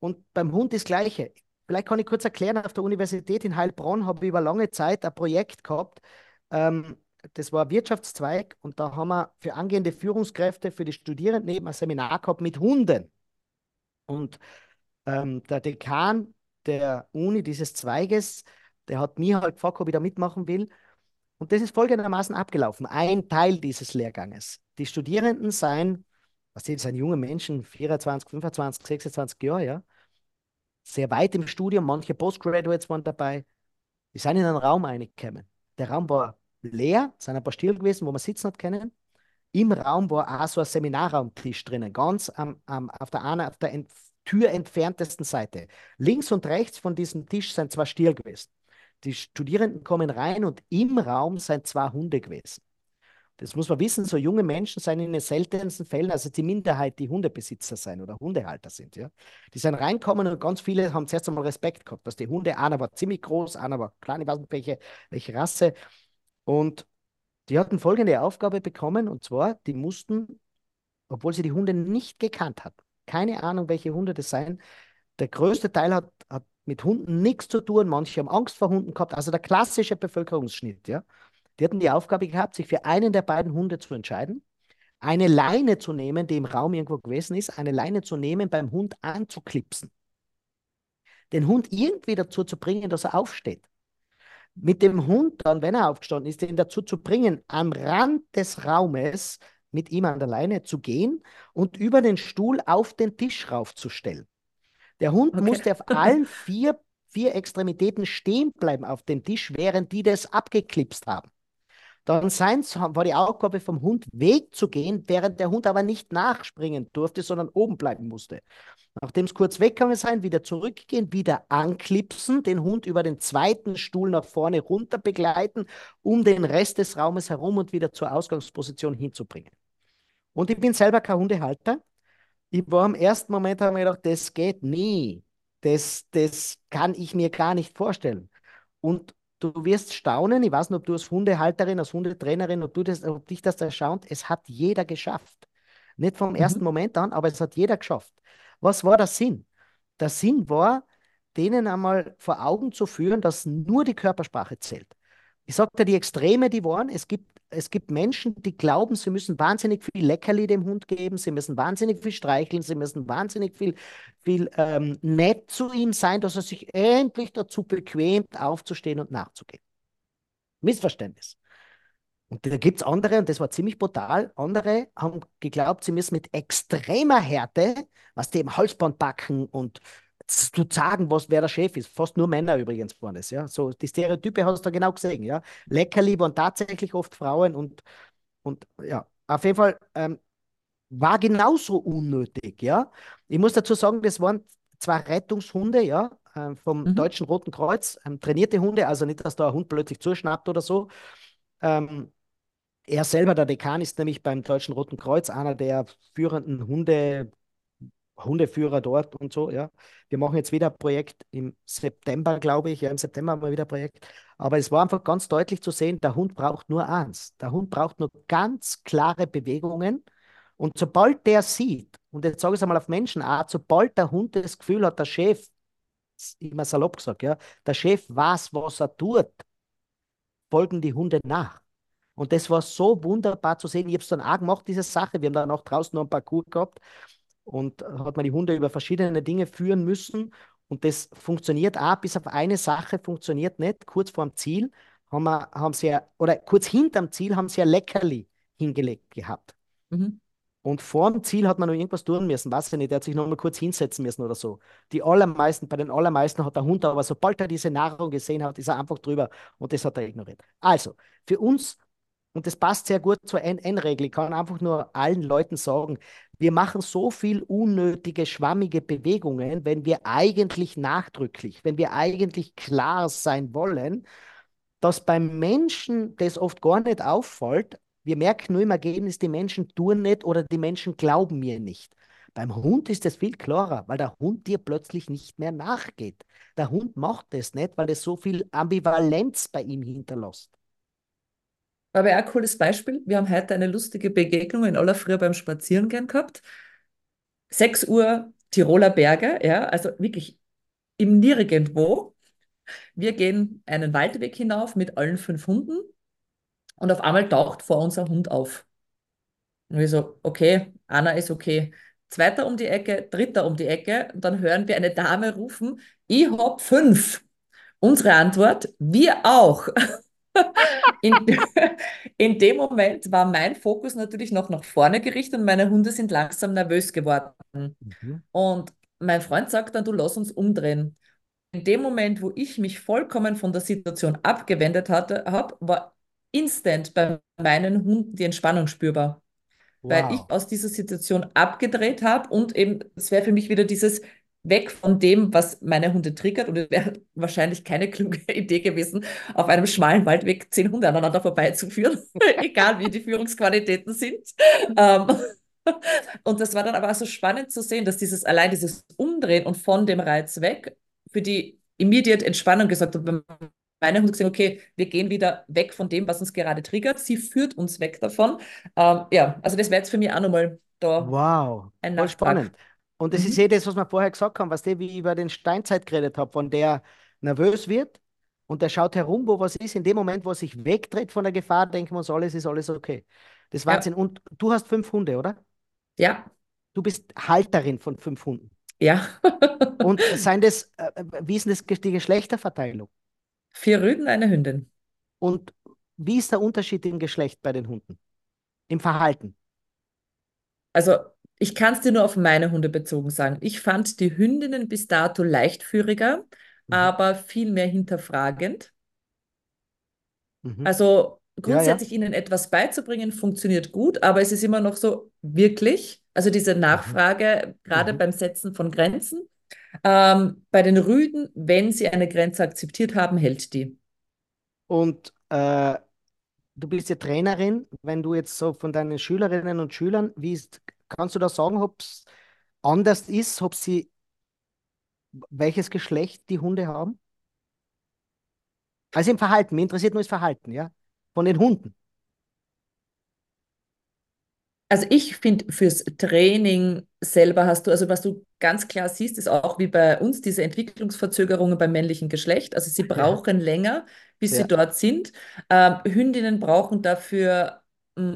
Und beim Hund das Gleiche. Vielleicht kann ich kurz erklären, auf der Universität in Heilbronn habe ich über lange Zeit ein Projekt gehabt. Ähm, das war ein Wirtschaftszweig und da haben wir für angehende Führungskräfte, für die Studierenden eben ein Seminar gehabt mit Hunden. Und ähm, der Dekan der Uni dieses Zweiges, der hat mir halt gefragt, ob ich da mitmachen will. Und das ist folgendermaßen abgelaufen. Ein Teil dieses Lehrganges. Die Studierenden seien was sind, sind junge Menschen, 24, 25, 26 Jahre, ja, sehr weit im Studium, manche Postgraduates waren dabei, die sind in einen Raum reingekommen. Der Raum war leer, es sind ein paar still gewesen, wo man sitzen hat können. Im Raum war auch so ein Seminarraumtisch drinnen, ganz am, am, auf der, einen, auf der ent Tür entferntesten Seite. Links und rechts von diesem Tisch sind zwei Stier gewesen. Die Studierenden kommen rein und im Raum sind zwei Hunde gewesen. Das muss man wissen, so junge Menschen sind in den seltensten Fällen, also die Minderheit, die Hundebesitzer sein oder Hundehalter sind. Ja. Die sind reinkommen und ganz viele haben zuerst einmal Respekt gehabt, dass die Hunde, einer war ziemlich groß, einer war klein, ich weiß nicht welche, welche Rasse. Und die hatten folgende Aufgabe bekommen, und zwar, die mussten, obwohl sie die Hunde nicht gekannt hatten, keine Ahnung, welche Hunde das seien, der größte Teil hat, hat mit Hunden nichts zu tun, manche haben Angst vor Hunden gehabt, also der klassische Bevölkerungsschnitt, ja. Die hatten die Aufgabe gehabt, sich für einen der beiden Hunde zu entscheiden, eine Leine zu nehmen, die im Raum irgendwo gewesen ist, eine Leine zu nehmen, beim Hund anzuklipsen. Den Hund irgendwie dazu zu bringen, dass er aufsteht. Mit dem Hund dann, wenn er aufgestanden ist, den dazu zu bringen, am Rand des Raumes mit ihm an der Leine zu gehen und über den Stuhl auf den Tisch raufzustellen. Der Hund okay. musste auf allen vier, vier Extremitäten stehen bleiben auf dem Tisch, während die das abgeklipst haben. Dann seins war die Aufgabe vom Hund wegzugehen, während der Hund aber nicht nachspringen durfte, sondern oben bleiben musste. Nachdem es kurz weggegangen sein, wieder zurückgehen, wieder anklipsen, den Hund über den zweiten Stuhl nach vorne runter begleiten, um den Rest des Raumes herum und wieder zur Ausgangsposition hinzubringen. Und ich bin selber kein Hundehalter. Ich war im ersten Moment, habe ich gedacht, das geht nie. Das, das kann ich mir gar nicht vorstellen. Und du wirst staunen, ich weiß nicht, ob du als Hundehalterin, als Hundetrainerin, ob, du das, ob dich das erstaunt, es hat jeder geschafft. Nicht vom ersten mhm. Moment an, aber es hat jeder geschafft. Was war der Sinn? Der Sinn war, denen einmal vor Augen zu führen, dass nur die Körpersprache zählt. Ich sagte, die Extreme, die waren, es gibt es gibt Menschen, die glauben, sie müssen wahnsinnig viel Leckerli dem Hund geben, sie müssen wahnsinnig viel streicheln, sie müssen wahnsinnig viel, viel ähm, nett zu ihm sein, dass er sich endlich dazu bequemt, aufzustehen und nachzugehen. Missverständnis. Und da gibt es andere, und das war ziemlich brutal, andere haben geglaubt, sie müssen mit extremer Härte, was die im Halsband backen und zu sagen, was, wer der Chef ist. Fast nur Männer übrigens waren es. Ja? So, die Stereotype hast du genau gesehen. Ja? Leckerli waren tatsächlich oft Frauen und, und ja, auf jeden Fall ähm, war genauso unnötig. Ja? Ich muss dazu sagen, das waren zwei Rettungshunde, ja, äh, vom mhm. Deutschen Roten Kreuz, ähm, trainierte Hunde, also nicht, dass da ein Hund plötzlich zuschnappt oder so. Ähm, er selber, der Dekan, ist nämlich beim Deutschen Roten Kreuz einer der führenden Hunde, Hundeführer dort und so, ja. Wir machen jetzt wieder ein Projekt im September, glaube ich. Ja, im September haben wir wieder ein Projekt. Aber es war einfach ganz deutlich zu sehen, der Hund braucht nur eins. Der Hund braucht nur ganz klare Bewegungen. Und sobald der sieht, und jetzt sage ich es einmal auf Menschenart, sobald der Hund das Gefühl hat, der Chef, immer salopp gesagt, ja, der Chef weiß, was er tut, folgen die Hunde nach. Und das war so wunderbar zu sehen. Ich habe es dann auch gemacht, diese Sache. Wir haben dann auch draußen noch ein Parcours gehabt und hat man die Hunde über verschiedene Dinge führen müssen. Und das funktioniert auch, bis auf eine Sache funktioniert nicht. Kurz vorm Ziel haben, wir, haben sie ja, oder kurz hinterm Ziel haben sie ja Leckerli hingelegt gehabt. Mhm. Und vor dem Ziel hat man noch irgendwas tun müssen, weiß ich nicht, der hat sich noch mal kurz hinsetzen müssen oder so. Die allermeisten, bei den allermeisten hat der Hund aber, sobald er diese Nahrung gesehen hat, ist er einfach drüber und das hat er ignoriert. Also, für uns und das passt sehr gut zur NN-Regel. Ich kann einfach nur allen Leuten sagen, wir machen so viel unnötige, schwammige Bewegungen, wenn wir eigentlich nachdrücklich, wenn wir eigentlich klar sein wollen, dass beim Menschen das oft gar nicht auffällt. Wir merken nur im Ergebnis, die Menschen tun nicht oder die Menschen glauben mir nicht. Beim Hund ist es viel klarer, weil der Hund dir plötzlich nicht mehr nachgeht. Der Hund macht das nicht, weil es so viel Ambivalenz bei ihm hinterlässt. Aber ein cooles Beispiel. Wir haben heute eine lustige Begegnung in aller Früh beim Spazierengehen gehabt. 6 Uhr Tiroler Berge, ja, also wirklich im Nirgendwo. Wir gehen einen Waldweg hinauf mit allen fünf Hunden und auf einmal taucht vor uns ein Hund auf. Und wir so, okay, einer ist okay. Zweiter um die Ecke, dritter um die Ecke. Und dann hören wir eine Dame rufen, ich hab fünf. Unsere Antwort, wir auch. [LAUGHS] in, [LAUGHS] in dem Moment war mein Fokus natürlich noch nach vorne gerichtet und meine Hunde sind langsam nervös geworden. Mhm. Und mein Freund sagt dann, du lass uns umdrehen. In dem Moment, wo ich mich vollkommen von der Situation abgewendet hatte, habe, war instant bei meinen Hunden die Entspannung spürbar. Wow. Weil ich aus dieser Situation abgedreht habe und eben, es wäre für mich wieder dieses weg von dem, was meine Hunde triggert. Und es wäre wahrscheinlich keine kluge [LAUGHS] Idee gewesen, auf einem schmalen Waldweg zehn Hunde aneinander vorbeizuführen, [LAUGHS] egal wie die Führungsqualitäten sind. Ähm, [LAUGHS] und das war dann aber auch so spannend zu sehen, dass dieses allein dieses Umdrehen und von dem Reiz weg für die immediate Entspannung gesagt hat. Meine Hunde gesagt, okay, wir gehen wieder weg von dem, was uns gerade triggert. Sie führt uns weg davon. Ähm, ja, also das wäre jetzt für mich auch nochmal da. Wow, ein voll spannend. Und das mhm. ist eh das, was wir vorher gesagt haben, was der, wie ich über den Steinzeit geredet habe, von der nervös wird und der schaut herum, wo was ist. In dem Moment, wo er sich wegdreht von der Gefahr, denken wir uns, alles ist alles okay. Das ist Wahnsinn. Ja. Und du hast fünf Hunde, oder? Ja. Du bist Halterin von fünf Hunden. Ja. [LAUGHS] und seien das, äh, wie ist denn das, die Geschlechterverteilung? Vier Rüden, eine Hündin. Und wie ist der Unterschied im Geschlecht bei den Hunden? Im Verhalten? Also ich kann es dir nur auf meine Hunde bezogen sagen. Ich fand die Hündinnen bis dato leichtführiger, mhm. aber viel mehr hinterfragend. Mhm. Also grundsätzlich ja, ja. ihnen etwas beizubringen, funktioniert gut, aber es ist immer noch so wirklich, also diese mhm. Nachfrage, mhm. gerade beim Setzen von Grenzen. Ähm, bei den Rüden, wenn sie eine Grenze akzeptiert haben, hält die. Und äh, du bist ja Trainerin, wenn du jetzt so von deinen Schülerinnen und Schülern, wie ist Kannst du da sagen, ob es anders ist, ob sie welches Geschlecht die Hunde haben? Also im Verhalten, mir interessiert nur das Verhalten, ja, von den Hunden. Also ich finde, fürs Training selber hast du, also was du ganz klar siehst, ist auch wie bei uns diese Entwicklungsverzögerungen beim männlichen Geschlecht. Also sie brauchen ja. länger, bis ja. sie dort sind. Ähm, Hündinnen brauchen dafür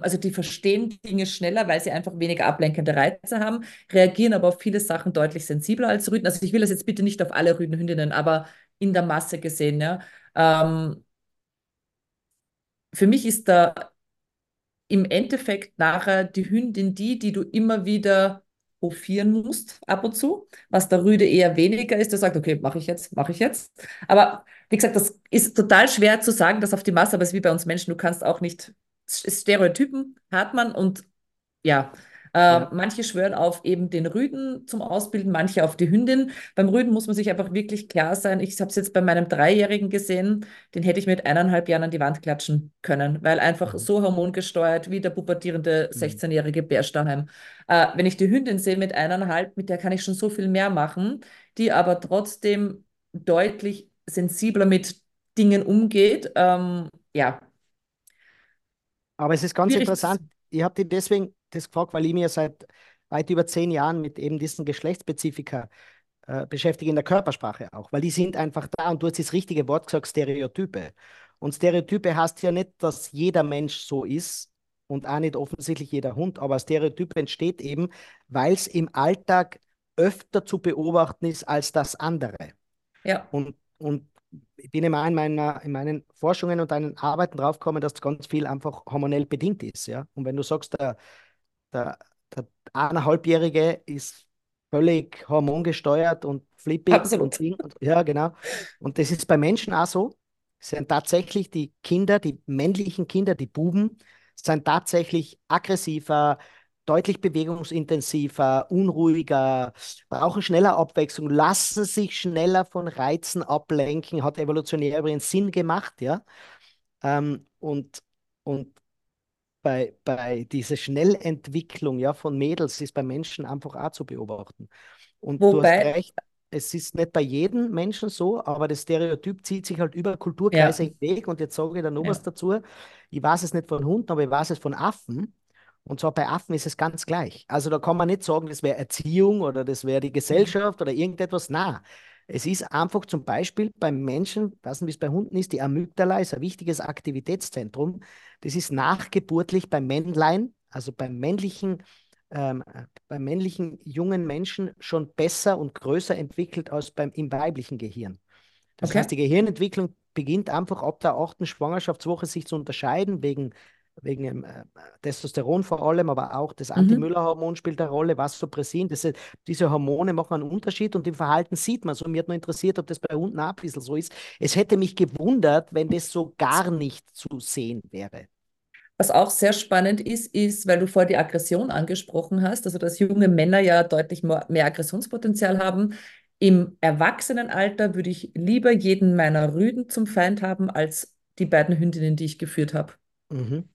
also die verstehen Dinge schneller, weil sie einfach weniger ablenkende Reize haben, reagieren aber auf viele Sachen deutlich sensibler als Rüden. Also ich will das jetzt bitte nicht auf alle Rüdenhündinnen, aber in der Masse gesehen, ja. Ähm, für mich ist da im Endeffekt nachher die Hündin die, die du immer wieder hofieren musst, ab und zu, was der Rüde eher weniger ist, der sagt, okay, mache ich jetzt, mache ich jetzt. Aber wie gesagt, das ist total schwer zu sagen, das auf die Masse, aber es ist wie bei uns Menschen, du kannst auch nicht Stereotypen hat man und ja, äh, ja. Manche schwören auf eben den Rüden zum Ausbilden, manche auf die Hündin. Beim Rüden muss man sich einfach wirklich klar sein. Ich habe es jetzt bei meinem Dreijährigen gesehen, den hätte ich mit eineinhalb Jahren an die Wand klatschen können, weil einfach mhm. so hormongesteuert wie der pubertierende 16-jährige mhm. Bärstamm. Äh, wenn ich die Hündin sehe mit eineinhalb, mit der kann ich schon so viel mehr machen, die aber trotzdem deutlich sensibler mit Dingen umgeht. Ähm, ja, aber es ist ganz interessant. Ich habe dir deswegen das gefragt, weil ich mir seit weit über zehn Jahren mit eben diesen Geschlechtsspezifika äh, beschäftige in der Körpersprache auch, weil die sind einfach da und du hast das richtige Wort gesagt, Stereotype. Und Stereotype heißt ja nicht, dass jeder Mensch so ist und auch nicht offensichtlich jeder Hund, aber Stereotype entsteht eben, weil es im Alltag öfter zu beobachten ist als das andere. Ja. Und, und bin immer in, meiner, in meinen Forschungen und deinen Arbeiten draufgekommen, dass ganz viel einfach hormonell bedingt ist. Ja? Und wenn du sagst, der, der, der eineinhalbjährige ist völlig hormongesteuert und flippig Absolut. und, und ja, genau. Und das ist bei Menschen auch so. Es sind tatsächlich die Kinder, die männlichen Kinder, die Buben, sind tatsächlich aggressiver, deutlich bewegungsintensiver, unruhiger, brauchen schneller Abwechslung, lassen sich schneller von Reizen ablenken, hat evolutionär übrigens Sinn gemacht, ja. Ähm, und, und bei, bei dieser Schnellentwicklung ja, von Mädels ist bei Menschen einfach auch zu beobachten. Und Wobei, du hast recht, es ist nicht bei jedem Menschen so, aber das Stereotyp zieht sich halt über Kulturkreise ja. hinweg. Und jetzt sage ich dann noch ja. was dazu. Ich weiß es nicht von Hunden, aber ich weiß es von Affen. Und zwar bei Affen ist es ganz gleich. Also da kann man nicht sagen, das wäre Erziehung oder das wäre die Gesellschaft oder irgendetwas. Na, es ist einfach zum Beispiel beim Menschen, weiß nicht, wie es bei Hunden ist, die Amygdala ist ein wichtiges Aktivitätszentrum. Das ist nachgeburtlich beim Männlein, also beim männlichen, ähm, beim männlichen jungen Menschen schon besser und größer entwickelt als beim im weiblichen Gehirn. Das okay. heißt, die Gehirnentwicklung beginnt einfach ab der achten Schwangerschaftswoche sich zu unterscheiden, wegen, wegen äh, Testosteron vor allem, aber auch das mhm. Anti-Müller-Hormon spielt eine Rolle, Vasopressin. Das, diese Hormone machen einen Unterschied und im Verhalten sieht man so. Mir hat nur interessiert, ob das bei Hunden auch ein bisschen so ist. Es hätte mich gewundert, wenn das so gar nicht zu sehen wäre. Was auch sehr spannend ist, ist, weil du vorher die Aggression angesprochen hast, also dass junge Männer ja deutlich mehr Aggressionspotenzial haben. Im Erwachsenenalter würde ich lieber jeden meiner Rüden zum Feind haben, als die beiden Hündinnen, die ich geführt habe. Mhm.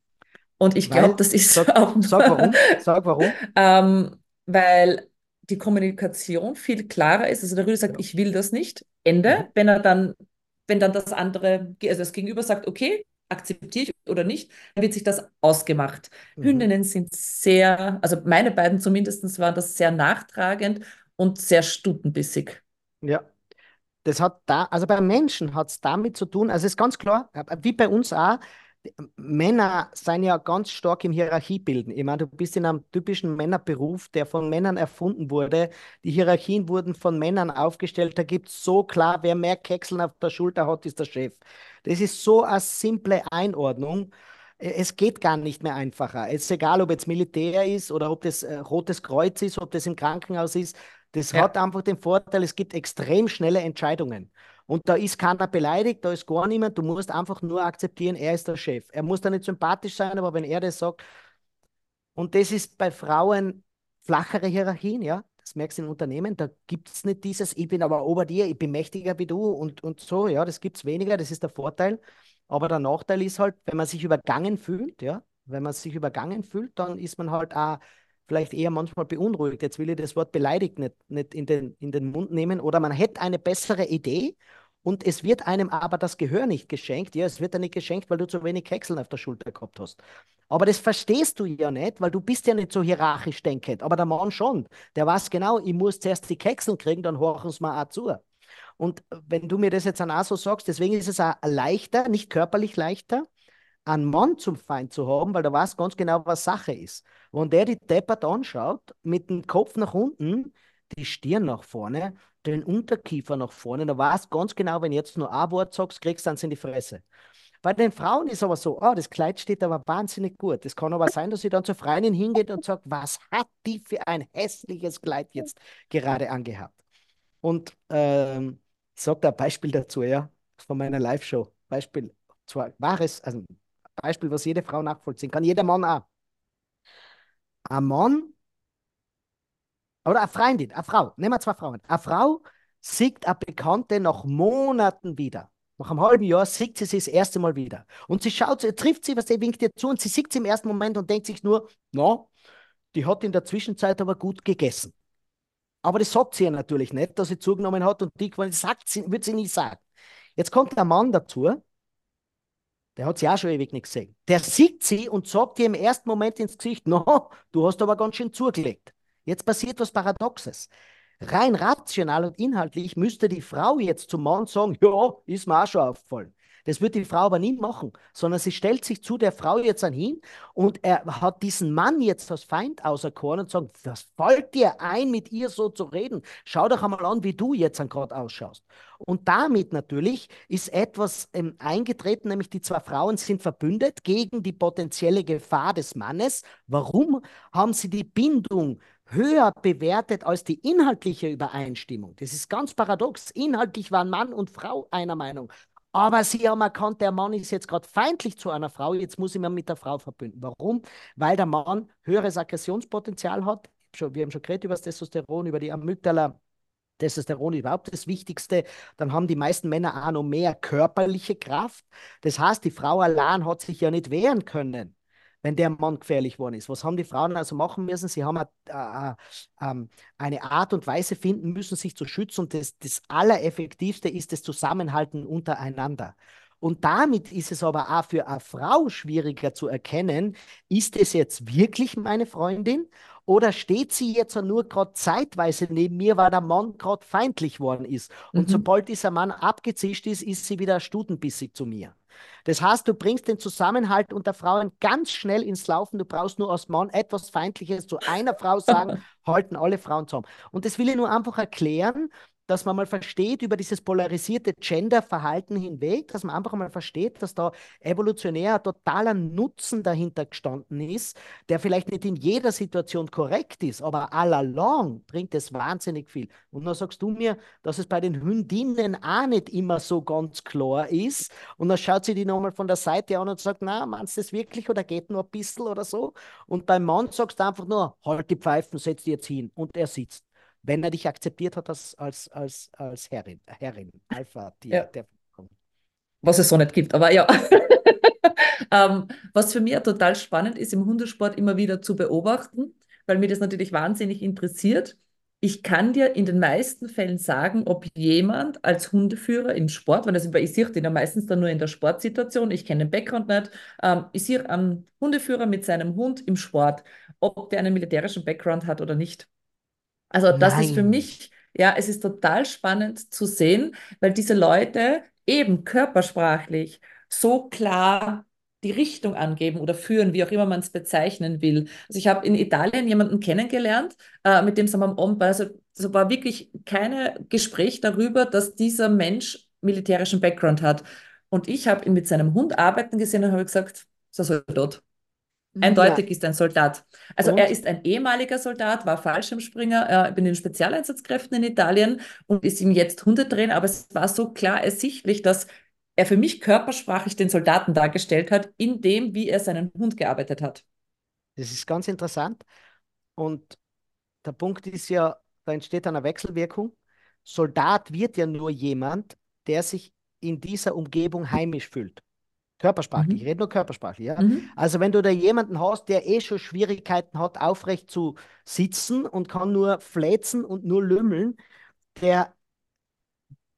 Und ich glaube, das ist sag. Sag warum. Sag warum. [LAUGHS] ähm, weil die Kommunikation viel klarer ist. Also der Rüde sagt, ja. ich will das nicht. Ende. Mhm. Wenn er dann, wenn dann das andere, also das Gegenüber sagt, okay, akzeptiere ich oder nicht, dann wird sich das ausgemacht. Mhm. Hündinnen sind sehr, also meine beiden zumindest waren das sehr nachtragend und sehr stutenbissig. Ja, das hat da, also bei Menschen hat es damit zu tun, also es ist ganz klar, wie bei uns auch, Männer sind ja ganz stark im Hierarchiebilden. Ich meine, du bist in einem typischen Männerberuf, der von Männern erfunden wurde. Die Hierarchien wurden von Männern aufgestellt. Da gibt es so klar, wer mehr Kekseln auf der Schulter hat, ist der Chef. Das ist so eine simple Einordnung. Es geht gar nicht mehr einfacher. Es ist egal, ob jetzt Militär ist oder ob das äh, Rotes Kreuz ist, ob das im Krankenhaus ist. Das ja. hat einfach den Vorteil, es gibt extrem schnelle Entscheidungen. Und da ist keiner beleidigt, da ist gar niemand. Du musst einfach nur akzeptieren, er ist der Chef. Er muss da nicht sympathisch sein, aber wenn er das sagt, und das ist bei Frauen flachere Hierarchien, ja. Das merkst du in Unternehmen, da gibt es nicht dieses, ich bin aber ober dir, ich bin mächtiger wie du und, und so, ja, das gibt es weniger, das ist der Vorteil. Aber der Nachteil ist halt, wenn man sich übergangen fühlt, ja, wenn man sich übergangen fühlt, dann ist man halt auch vielleicht eher manchmal beunruhigt. Jetzt will ich das Wort beleidigt nicht, nicht in, den, in den Mund nehmen. Oder man hätte eine bessere Idee und es wird einem aber das Gehör nicht geschenkt. Ja, es wird dir nicht geschenkt, weil du zu wenig Häckseln auf der Schulter gehabt hast. Aber das verstehst du ja nicht, weil du bist ja nicht so hierarchisch denkend. Aber der Mann schon. Der weiß genau, ich muss zuerst die Häckseln kriegen, dann horchen sie mir auch zu. Und wenn du mir das jetzt auch so sagst, deswegen ist es auch leichter, nicht körperlich leichter, einen Mann zum Feind zu haben, weil du weißt ganz genau, was Sache ist. Wenn der die Deppert anschaut, mit dem Kopf nach unten, die Stirn nach vorne, den Unterkiefer nach vorne, da weißt ganz genau, wenn jetzt nur ein Wort sagst, kriegst du dann in die Fresse. Bei den Frauen ist aber so, oh, das Kleid steht aber wahnsinnig gut. Es kann aber sein, dass sie dann zur Freundin hingeht und sagt, was hat die für ein hässliches Kleid jetzt gerade angehabt? Und ähm, ich sage da ein Beispiel dazu, ja, von meiner Live-Show. Beispiel, zwar wahres, also Beispiel, was jede Frau nachvollziehen kann, jeder Mann auch. Ein Mann oder eine Freundin, eine Frau, nehmen wir zwei Frauen. Eine Frau sieht eine Bekannte nach Monaten wieder. Nach einem halben Jahr sieht sie sie das erste Mal wieder. Und sie schaut, sie trifft sie, was sie winkt ihr zu und sie sieht sie im ersten Moment und denkt sich nur, na, die hat in der Zwischenzeit aber gut gegessen. Aber das sagt sie ja natürlich nicht, dass sie zugenommen hat und die sagt sie, wird sie nie sagen. Jetzt kommt der Mann dazu, der hat sie auch schon ewig nicht gesehen. Der sieht sie und sagt ihr im ersten Moment ins Gesicht, no, du hast aber ganz schön zugelegt. Jetzt passiert was Paradoxes. Rein rational und inhaltlich müsste die Frau jetzt zum Mann sagen, ja, ist mir auch schon aufgefallen. Das wird die Frau aber nie machen, sondern sie stellt sich zu der Frau jetzt an hin und er hat diesen Mann jetzt als Feind auserkoren und sagt, was fällt dir ein, mit ihr so zu reden? Schau doch einmal an, wie du jetzt gerade ausschaust. Und damit natürlich ist etwas ähm, eingetreten, nämlich die zwei Frauen sind verbündet gegen die potenzielle Gefahr des Mannes. Warum haben sie die Bindung höher bewertet als die inhaltliche Übereinstimmung. Das ist ganz paradox. Inhaltlich waren Mann und Frau einer Meinung. Aber sie haben erkannt, der Mann ist jetzt gerade feindlich zu einer Frau, jetzt muss ich mich mit der Frau verbünden. Warum? Weil der Mann höheres Aggressionspotenzial hat. Wir haben schon geredet über das Testosteron, über die Amygdala. Testosteron ist überhaupt das Wichtigste. Dann haben die meisten Männer auch noch mehr körperliche Kraft. Das heißt, die Frau allein hat sich ja nicht wehren können wenn der Mann gefährlich worden ist. Was haben die Frauen also machen müssen? Sie haben eine, ähm, eine Art und Weise finden müssen, sich zu schützen. Und das, das Allereffektivste ist das Zusammenhalten untereinander. Und damit ist es aber auch für eine Frau schwieriger zu erkennen, ist es jetzt wirklich meine Freundin oder steht sie jetzt nur gerade zeitweise neben mir, weil der Mann gerade feindlich worden ist. Und mhm. sobald dieser Mann abgezischt ist, ist sie wieder stutenbissig zu mir. Das heißt, du bringst den Zusammenhalt unter Frauen ganz schnell ins Laufen. Du brauchst nur als Mann etwas Feindliches zu einer Frau sagen, [LAUGHS] halten alle Frauen zusammen. Und das will ich nur einfach erklären, dass man mal versteht über dieses polarisierte Gender-Verhalten hinweg, dass man einfach mal versteht, dass da evolutionär totaler Nutzen dahinter gestanden ist, der vielleicht nicht in jeder Situation korrekt ist, aber all along bringt es wahnsinnig viel. Und dann sagst du mir, dass es bei den Hündinnen auch nicht immer so ganz klar ist. Und dann schaut sie die nochmal von der Seite an und sagt, na, meinst du das wirklich oder geht nur ein bisschen oder so? Und beim Mann sagst du einfach nur, halt die Pfeifen, setz die jetzt hin. Und er sitzt wenn er dich akzeptiert hat als, als, als, als Herrin, Herrin Alpha-Tier. Ja. Der... Was es so nicht gibt, aber ja. [LAUGHS] ähm, was für mich total spannend ist, im Hundesport immer wieder zu beobachten, weil mir das natürlich wahnsinnig interessiert. Ich kann dir in den meisten Fällen sagen, ob jemand als Hundeführer im Sport, weil das, ich sehe den ja meistens dann nur in der Sportsituation, ich kenne den Background nicht, ähm, ich sehe einen Hundeführer mit seinem Hund im Sport, ob der einen militärischen Background hat oder nicht. Also das Nein. ist für mich, ja, es ist total spannend zu sehen, weil diese Leute eben körpersprachlich so klar die Richtung angeben oder führen, wie auch immer man es bezeichnen will. Also ich habe in Italien jemanden kennengelernt, äh, mit dem sind wir am Abend, also es war wirklich kein Gespräch darüber, dass dieser Mensch militärischen Background hat. Und ich habe ihn mit seinem Hund arbeiten gesehen und habe gesagt, so soll dort. Eindeutig ja. ist ein Soldat. Also und? er ist ein ehemaliger Soldat, war Fallschirmspringer, äh, bin in Spezialeinsatzkräften in Italien und ist ihm jetzt Hundetrainer, aber es war so klar ersichtlich, dass er für mich körpersprachlich den Soldaten dargestellt hat, in dem, wie er seinen Hund gearbeitet hat. Das ist ganz interessant. Und der Punkt ist ja, da entsteht eine Wechselwirkung. Soldat wird ja nur jemand, der sich in dieser Umgebung heimisch fühlt. Körpersprachlich, mhm. ich rede nur körpersprachlich. Ja? Mhm. Also wenn du da jemanden hast, der eh schon Schwierigkeiten hat, aufrecht zu sitzen und kann nur fläzen und nur lümmeln, der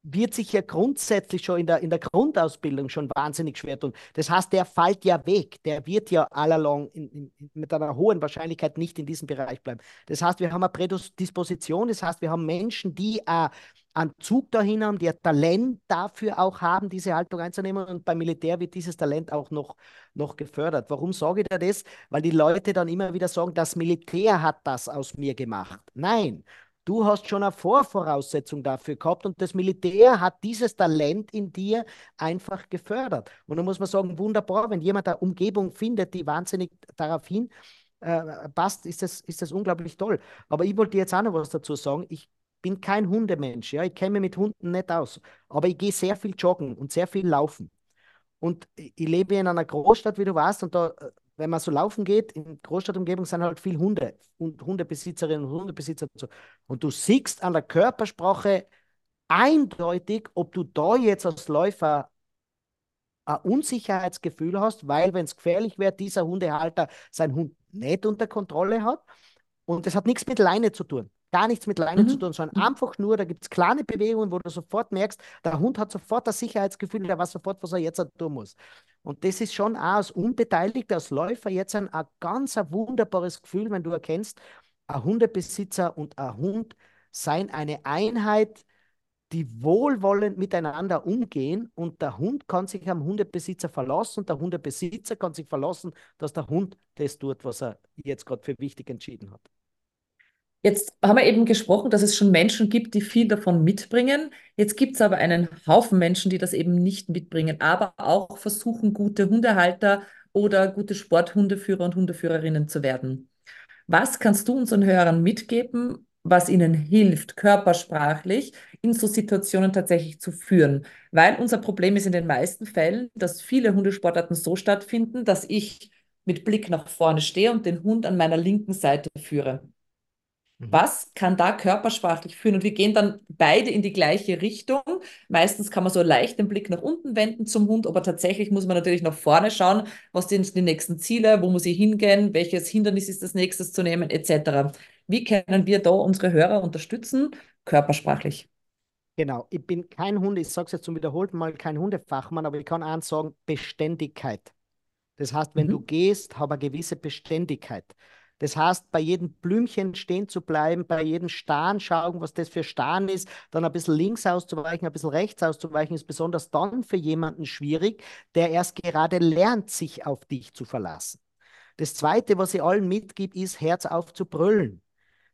wird sich ja grundsätzlich schon in der, in der Grundausbildung schon wahnsinnig schwer tun. Das heißt, der fällt ja weg. Der wird ja allalong in, in, mit einer hohen Wahrscheinlichkeit nicht in diesem Bereich bleiben. Das heißt, wir haben eine Prädisposition. Das heißt, wir haben Menschen, die äh, einen Zug dahin haben, die ein Talent dafür auch haben, diese Haltung einzunehmen. Und beim Militär wird dieses Talent auch noch, noch gefördert. Warum sage ich da das? Weil die Leute dann immer wieder sagen, das Militär hat das aus mir gemacht. Nein, Du hast schon eine Vorvoraussetzung dafür gehabt und das Militär hat dieses Talent in dir einfach gefördert. Und da muss man sagen, wunderbar, wenn jemand eine Umgebung findet, die wahnsinnig darauf hin äh, passt, ist das, ist das unglaublich toll. Aber ich wollte jetzt auch noch was dazu sagen. Ich bin kein Hundemensch, ja, ich kenne mich mit Hunden nicht aus, aber ich gehe sehr viel joggen und sehr viel laufen. Und ich lebe in einer Großstadt, wie du weißt, und da äh, wenn man so laufen geht, in Großstadtumgebung sind halt viel Hunde und Hundebesitzerinnen und Hundebesitzer. Und, so. und du siehst an der Körpersprache eindeutig, ob du da jetzt als Läufer ein Unsicherheitsgefühl hast, weil, wenn es gefährlich wird, dieser Hundehalter seinen Hund nicht unter Kontrolle hat. Und das hat nichts mit Leine zu tun gar nichts mit Leinen mhm. zu tun, sondern mhm. einfach nur, da gibt es kleine Bewegungen, wo du sofort merkst, der Hund hat sofort das Sicherheitsgefühl, der weiß sofort, was er jetzt tun muss. Und das ist schon auch als Unbeteiligter, als Läufer jetzt ein, ein ganz ein wunderbares Gefühl, wenn du erkennst, ein Hundebesitzer und ein Hund seien eine Einheit, die wohlwollend miteinander umgehen und der Hund kann sich am Hundebesitzer verlassen und der Hundebesitzer kann sich verlassen, dass der Hund das tut, was er jetzt gerade für wichtig entschieden hat. Jetzt haben wir eben gesprochen, dass es schon Menschen gibt, die viel davon mitbringen. Jetzt gibt es aber einen Haufen Menschen, die das eben nicht mitbringen, aber auch versuchen, gute Hundehalter oder gute Sporthundeführer und Hundeführerinnen zu werden. Was kannst du unseren Hörern mitgeben, was ihnen hilft, körpersprachlich in so Situationen tatsächlich zu führen? Weil unser Problem ist in den meisten Fällen, dass viele Hundesportarten so stattfinden, dass ich mit Blick nach vorne stehe und den Hund an meiner linken Seite führe. Mhm. Was kann da körpersprachlich führen? Und wir gehen dann beide in die gleiche Richtung. Meistens kann man so leicht den Blick nach unten wenden zum Hund, aber tatsächlich muss man natürlich nach vorne schauen, was sind die nächsten Ziele, wo muss ich hingehen, welches Hindernis ist das nächstes zu nehmen, etc. Wie können wir da unsere Hörer unterstützen, körpersprachlich? Genau, ich bin kein Hunde, ich sage es jetzt zum wiederholten Mal, kein Hundefachmann, aber ich kann eins sagen, Beständigkeit. Das heißt, wenn mhm. du gehst, habe eine gewisse Beständigkeit. Das heißt, bei jedem Blümchen stehen zu bleiben, bei jedem Stahn schauen, was das für Stahn ist, dann ein bisschen links auszuweichen, ein bisschen rechts auszuweichen, ist besonders dann für jemanden schwierig, der erst gerade lernt, sich auf dich zu verlassen. Das Zweite, was ich allen mitgibt, ist, Herz auf zu brüllen.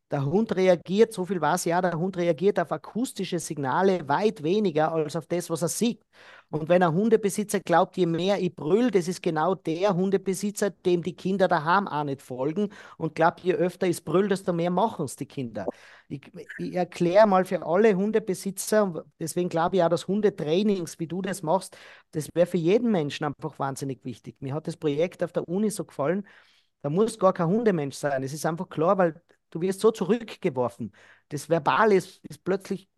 Der Hund reagiert, so viel weiß ja, der Hund reagiert auf akustische Signale weit weniger als auf das, was er sieht. Und wenn ein Hundebesitzer glaubt, je mehr ich brüll, das ist genau der Hundebesitzer, dem die Kinder daheim auch nicht folgen und glaubt, je öfter ich brüll, desto mehr machen es die Kinder. Ich, ich erkläre mal für alle Hundebesitzer, deswegen glaube ich auch, dass Hundetrainings, wie du das machst, das wäre für jeden Menschen einfach wahnsinnig wichtig. Mir hat das Projekt auf der Uni so gefallen, da muss gar kein Hundemensch sein. Es ist einfach klar, weil du wirst so zurückgeworfen. Das Verbale ist, ist plötzlich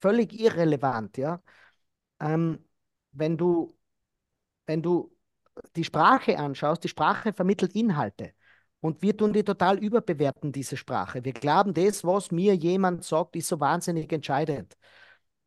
völlig irrelevant, ja. Ähm, wenn du, wenn du die Sprache anschaust, die Sprache vermittelt Inhalte. Und wir tun die total überbewerten, diese Sprache. Wir glauben, das, was mir jemand sagt, ist so wahnsinnig entscheidend.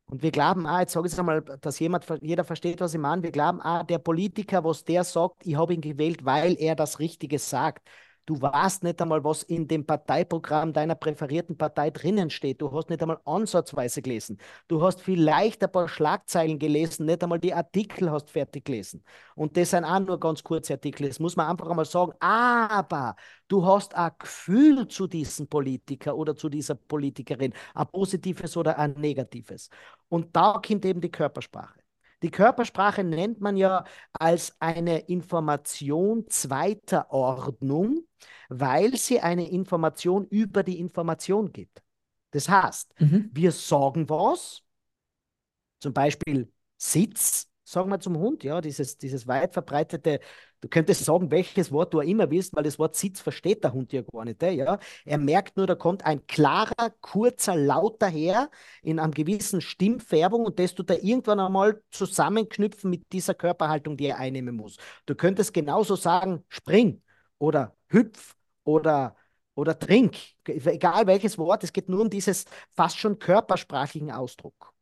Und wir glauben auch, jetzt sage ich es einmal, dass jemand, jeder versteht, was ich meine. Wir glauben auch, der Politiker, was der sagt, ich habe ihn gewählt, weil er das Richtige sagt. Du weißt nicht einmal, was in dem Parteiprogramm deiner präferierten Partei drinnen steht. Du hast nicht einmal ansatzweise gelesen. Du hast vielleicht ein paar Schlagzeilen gelesen, nicht einmal die Artikel hast fertig gelesen. Und das sind auch nur ganz kurze Artikel. Das muss man einfach einmal sagen. Aber du hast ein Gefühl zu diesem Politiker oder zu dieser Politikerin, ein positives oder ein negatives. Und da kommt eben die Körpersprache. Die Körpersprache nennt man ja als eine Information zweiter Ordnung, weil sie eine Information über die Information gibt. Das heißt, mhm. wir sagen was, zum Beispiel Sitz, sagen wir zum Hund, ja, dieses, dieses weit verbreitete, du könntest sagen, welches Wort du immer willst, weil das Wort Sitz versteht der Hund ja gar nicht, ja. Er merkt nur, da kommt ein klarer, kurzer Laut daher in einem gewissen Stimmfärbung und das tut er irgendwann einmal zusammenknüpfen mit dieser Körperhaltung, die er einnehmen muss. Du könntest genauso sagen, spring oder hüpf oder oder trink, egal welches Wort, es geht nur um dieses fast schon körpersprachlichen Ausdruck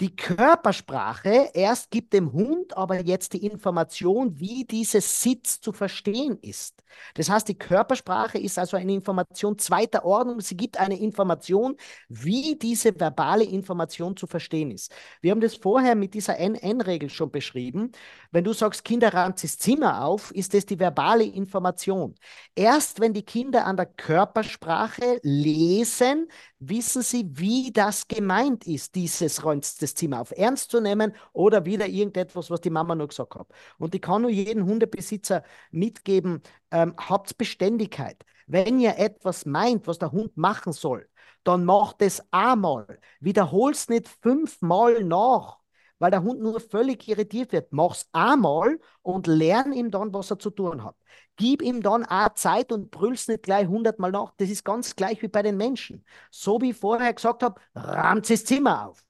die Körpersprache erst gibt dem Hund aber jetzt die Information, wie dieses Sitz zu verstehen ist. Das heißt, die Körpersprache ist also eine Information zweiter Ordnung. Sie gibt eine Information, wie diese verbale Information zu verstehen ist. Wir haben das vorher mit dieser NN-Regel schon beschrieben. Wenn du sagst, Kinder ranzt das Zimmer auf, ist das die verbale Information. Erst wenn die Kinder an der Körpersprache lesen, wissen sie, wie das gemeint ist, dieses räumt das Zimmer auf, ernst zu nehmen oder wieder irgendetwas, was die Mama nur gesagt hat. Und ich kann nur jeden Hundebesitzer mitgeben, ähm, habt Beständigkeit. Wenn ihr etwas meint, was der Hund machen soll, dann macht es einmal. Wiederhol's nicht fünfmal nach weil der Hund nur völlig irritiert wird. Mach's einmal und lern ihm dann, was er zu tun hat. Gib ihm dann auch Zeit und brüll's nicht gleich hundertmal nach. Das ist ganz gleich wie bei den Menschen. So wie ich vorher gesagt habe, rammt das Zimmer auf.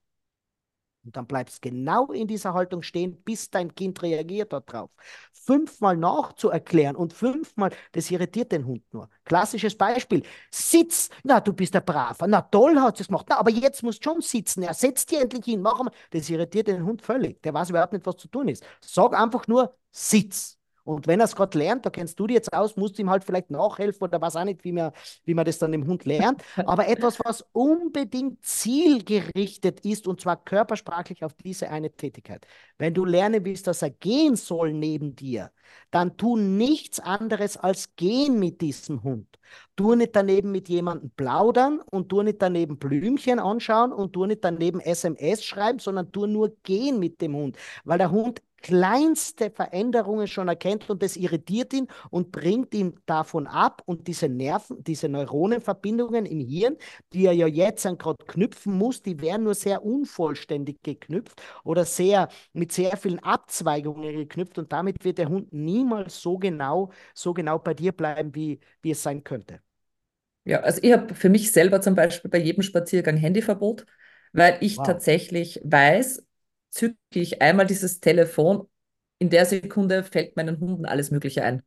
Und dann bleibst genau in dieser Haltung stehen, bis dein Kind reagiert darauf. Fünfmal nachzuerklären und fünfmal, das irritiert den Hund nur. Klassisches Beispiel. Sitz. Na, du bist ein Braver. Na, toll hat es gemacht. Na, aber jetzt musst du schon sitzen. Er setzt dich endlich hin. Mach mal. Das irritiert den Hund völlig. Der weiß überhaupt nicht, was zu tun ist. Sag einfach nur Sitz. Und wenn er es gerade lernt, da kennst du dir jetzt aus, musst du ihm halt vielleicht nachhelfen oder weiß auch nicht, wie man, wie man das dann im Hund lernt. Aber [LAUGHS] etwas, was unbedingt zielgerichtet ist und zwar körpersprachlich auf diese eine Tätigkeit. Wenn du lernen willst, dass er gehen soll neben dir, dann tu nichts anderes als gehen mit diesem Hund. Tu nicht daneben mit jemandem plaudern und tu nicht daneben Blümchen anschauen und tu nicht daneben SMS schreiben, sondern tu nur gehen mit dem Hund, weil der Hund kleinste Veränderungen schon erkennt und das irritiert ihn und bringt ihn davon ab und diese Nerven, diese Neuronenverbindungen im Hirn, die er ja jetzt gerade knüpfen muss, die werden nur sehr unvollständig geknüpft oder sehr mit sehr vielen Abzweigungen geknüpft und damit wird der Hund niemals so genau, so genau bei dir bleiben, wie, wie es sein könnte. Ja, also ich habe für mich selber zum Beispiel bei jedem Spaziergang Handyverbot, weil ich wow. tatsächlich weiß, zücke ich einmal dieses Telefon, in der Sekunde fällt meinen Hunden alles Mögliche ein.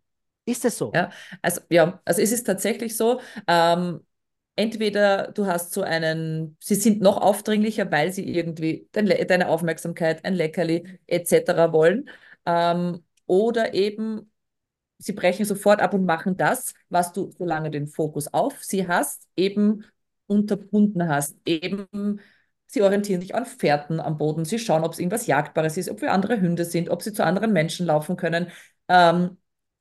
Ist es so? Ja, also, ja, also es ist tatsächlich so. Ähm, entweder du hast so einen, sie sind noch aufdringlicher, weil sie irgendwie dein, deine Aufmerksamkeit, ein Leckerli etc. wollen. Ähm, oder eben sie brechen sofort ab und machen das, was du, solange den Fokus auf sie hast, eben unterbunden hast. Eben Sie orientieren sich an Fährten am Boden. Sie schauen, ob es irgendwas Jagdbares ist, ob wir andere Hunde sind, ob sie zu anderen Menschen laufen können. Ähm,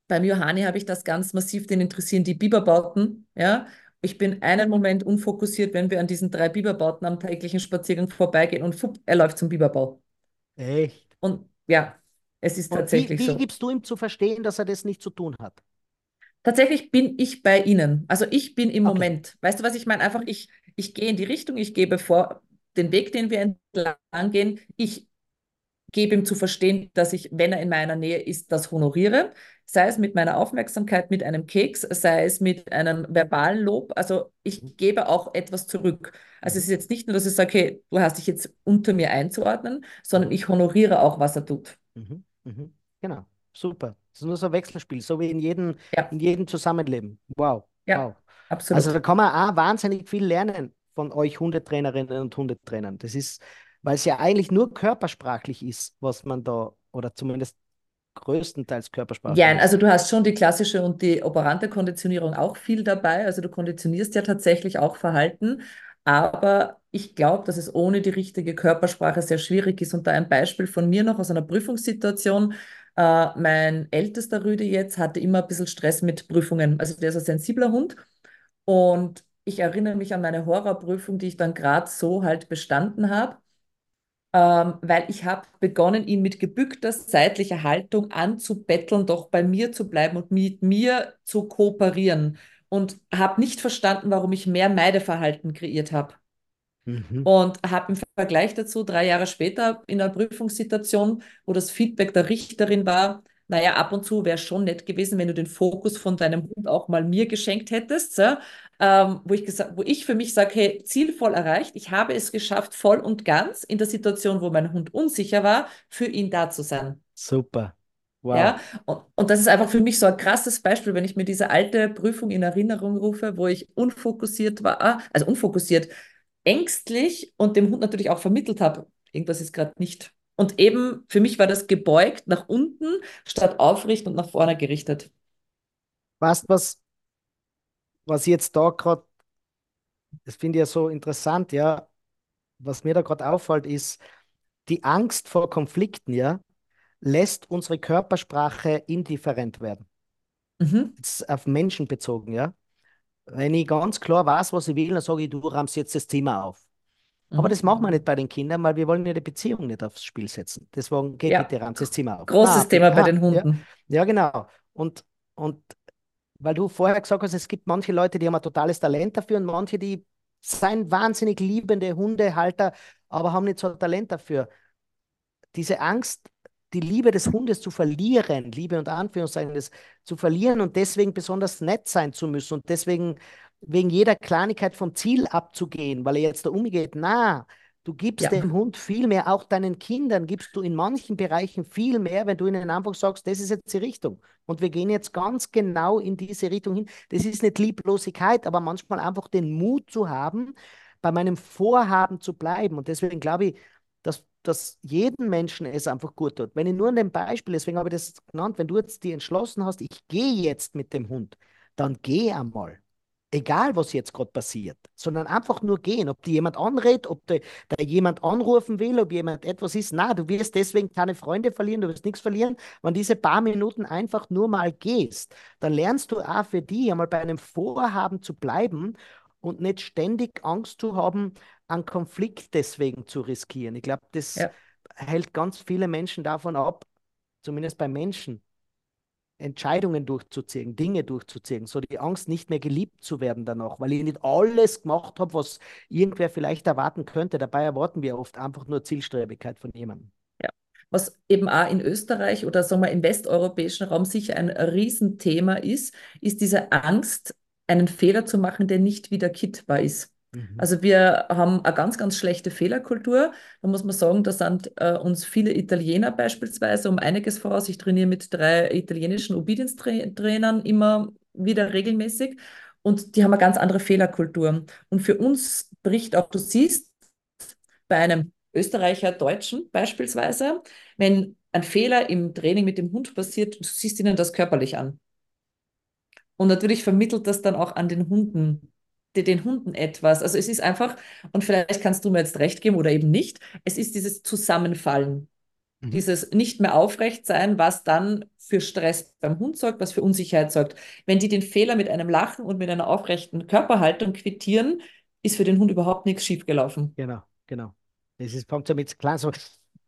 beim Johanni habe ich das ganz massiv, den interessieren die Biberbauten, ja. Ich bin einen Moment unfokussiert, wenn wir an diesen drei Biberbauten am täglichen Spaziergang vorbeigehen und fupp, er läuft zum Biberbau. Echt? Und ja, es ist Und tatsächlich wie, wie so. gibst du ihm zu verstehen, dass er das nicht zu tun hat? Tatsächlich bin ich bei Ihnen. Also ich bin im Okay. Moment. Weißt du, was ich meine? Einfach, ich, ich gehe in die Richtung, ich gebe vor den Weg, den wir entlang gehen. Ich gebe ihm zu verstehen, dass ich, wenn er in meiner Nähe ist, das honoriere. Sei es mit meiner Aufmerksamkeit, mit einem Keks, sei es mit einem verbalen Lob. Also ich gebe auch etwas zurück. Also es ist jetzt nicht nur, dass ich sage, okay, du hast dich jetzt unter mir einzuordnen, sondern ich honoriere auch, was er tut. Mhm. Mhm. Genau, super. Das ist nur so ein Wechselspiel, so wie in jedem, Ja, in jedem Zusammenleben. Wow, ja, wow. Also absolut. da kann man auch wahnsinnig viel lernen von euch Hundetrainerinnen und Hundetrainern. Das ist, weil es ja eigentlich nur körpersprachlich ist, was man da, oder zumindest größtenteils Ja, körpersprachlich ist. also du hast schon die klassische und die operante Konditionierung auch viel dabei. Also du konditionierst ja tatsächlich auch Verhalten. Aber ich glaube, dass es ohne die richtige Körpersprache sehr schwierig ist. Und da ein Beispiel von mir noch aus einer Prüfungssituation. Äh, mein ältester Rüde jetzt hatte immer ein bisschen Stress mit Prüfungen. Also der ist ein sensibler Hund. Und ich erinnere mich an meine Horrorprüfung, die ich dann gerade so halt bestanden habe ähm, weil ich habe begonnen, ihn mit gebückter seitlicher Haltung anzubetteln, doch bei mir zu bleiben und mit mir zu kooperieren und habe nicht verstanden, warum ich mehr Meideverhalten kreiert habe. Mhm. Und habe im Vergleich dazu drei Jahre später in einer Prüfungssituation, wo das Feedback der Richterin war, naja, ab und zu wäre schon nett gewesen, wenn du den Fokus von deinem Hund auch mal mir geschenkt hättest, ja? Ähm, wo ich, gesagt, wo ich für mich sage, hey, Ziel voll erreicht, ich habe es geschafft, voll und ganz in der Situation, wo mein Hund unsicher war, für ihn da zu sein. Super. Wow. Ja, und, und das ist einfach für mich so ein krasses Beispiel, wenn ich mir diese alte Prüfung in Erinnerung rufe, wo ich unfokussiert war, also unfokussiert, ängstlich und dem Hund natürlich auch vermittelt habe, irgendwas ist gerade nicht. Und eben für mich war das gebeugt nach unten statt aufrecht und nach vorne gerichtet. Weißt was, was jetzt da gerade, das finde ich ja so interessant, ja, was mir da gerade auffällt, ist, die Angst vor Konflikten, ja, lässt unsere Körpersprache indifferent werden. Mhm. Jetzt auf Menschen bezogen, ja. Wenn ich ganz klar weiß, was ich will, dann sage ich, du rammst jetzt das Thema auf. Aber das Mhm. machen wir nicht bei den Kindern, weil wir wollen ja die Beziehung nicht aufs Spiel setzen. Deswegen geht Ja, bitte rammst das Thema auf. Großes Thema bei ha, den ja, Hunden. ja, genau. Und, und weil du vorher gesagt hast, es gibt manche Leute, die haben ein totales Talent dafür und manche, die sind wahnsinnig liebende Hundehalter, aber haben nicht so ein Talent dafür. Diese Angst, die Liebe des Hundes zu verlieren, Liebe und Anführungszeichen, das zu verlieren und deswegen besonders nett sein zu müssen und deswegen wegen jeder Kleinigkeit vom Ziel abzugehen, weil er jetzt da umgeht. Na, du gibst Ja, dem Hund viel mehr, auch deinen Kindern gibst du in manchen Bereichen viel mehr, wenn du ihnen einfach sagst, das ist jetzt die Richtung. Und wir gehen jetzt ganz genau in diese Richtung hin. Das ist nicht Lieblosigkeit, aber manchmal einfach den Mut zu haben, bei meinem Vorhaben zu bleiben. Und deswegen glaube ich, dass, dass jedem Menschen es einfach gut tut. Wenn ich nur an dem Beispiel, deswegen habe ich das genannt, wenn du jetzt dir entschlossen hast, ich gehe jetzt mit dem Hund, dann geh einmal. Egal, was jetzt gerade passiert, sondern einfach nur gehen. Ob dir jemand anredet, ob da jemand anrufen will, ob jemand etwas ist. Na, du wirst deswegen keine Freunde verlieren, du wirst nichts verlieren. Wenn diese paar Minuten einfach nur mal gehst, dann lernst du auch für die einmal bei einem Vorhaben zu bleiben und nicht ständig Angst zu haben, einen Konflikt deswegen zu riskieren. Ich glaube, das ja. hält ganz viele Menschen davon ab, zumindest bei Menschen, Entscheidungen durchzuziehen, Dinge durchzuziehen, so die Angst, nicht mehr geliebt zu werden danach, weil ich nicht alles gemacht habe, was irgendwer vielleicht erwarten könnte. Dabei erwarten wir oft einfach nur Zielstrebigkeit von jemandem. Ja. Was eben auch in Österreich oder sagen wir im westeuropäischen Raum sicher ein Riesenthema ist, ist diese Angst, einen Fehler zu machen, der nicht wieder kittbar ist. Mhm. Also wir haben eine ganz, ganz schlechte Fehlerkultur. Da muss man sagen, da sind äh, uns viele Italiener beispielsweise um einiges voraus. Ich trainiere mit drei italienischen Obedience-Trainern immer wieder regelmäßig und die haben eine ganz andere Fehlerkultur. Und für uns bricht auch, du siehst, bei einem Österreicher, Deutschen beispielsweise, wenn ein Fehler im Training mit dem Hund passiert, du siehst ihnen das körperlich an. Und natürlich vermittelt das dann auch an den Hunden, den Hunden etwas. Also es ist einfach, und vielleicht kannst du mir jetzt recht geben oder eben nicht, es ist dieses Zusammenfallen. Mhm. Dieses nicht mehr aufrecht sein, was dann für Stress beim Hund sorgt, was für Unsicherheit sorgt. Wenn die den Fehler mit einem Lachen und mit einer aufrechten Körperhaltung quittieren, ist für den Hund überhaupt nichts schiefgelaufen. Genau, genau. Es ist, kommt so mit klein, so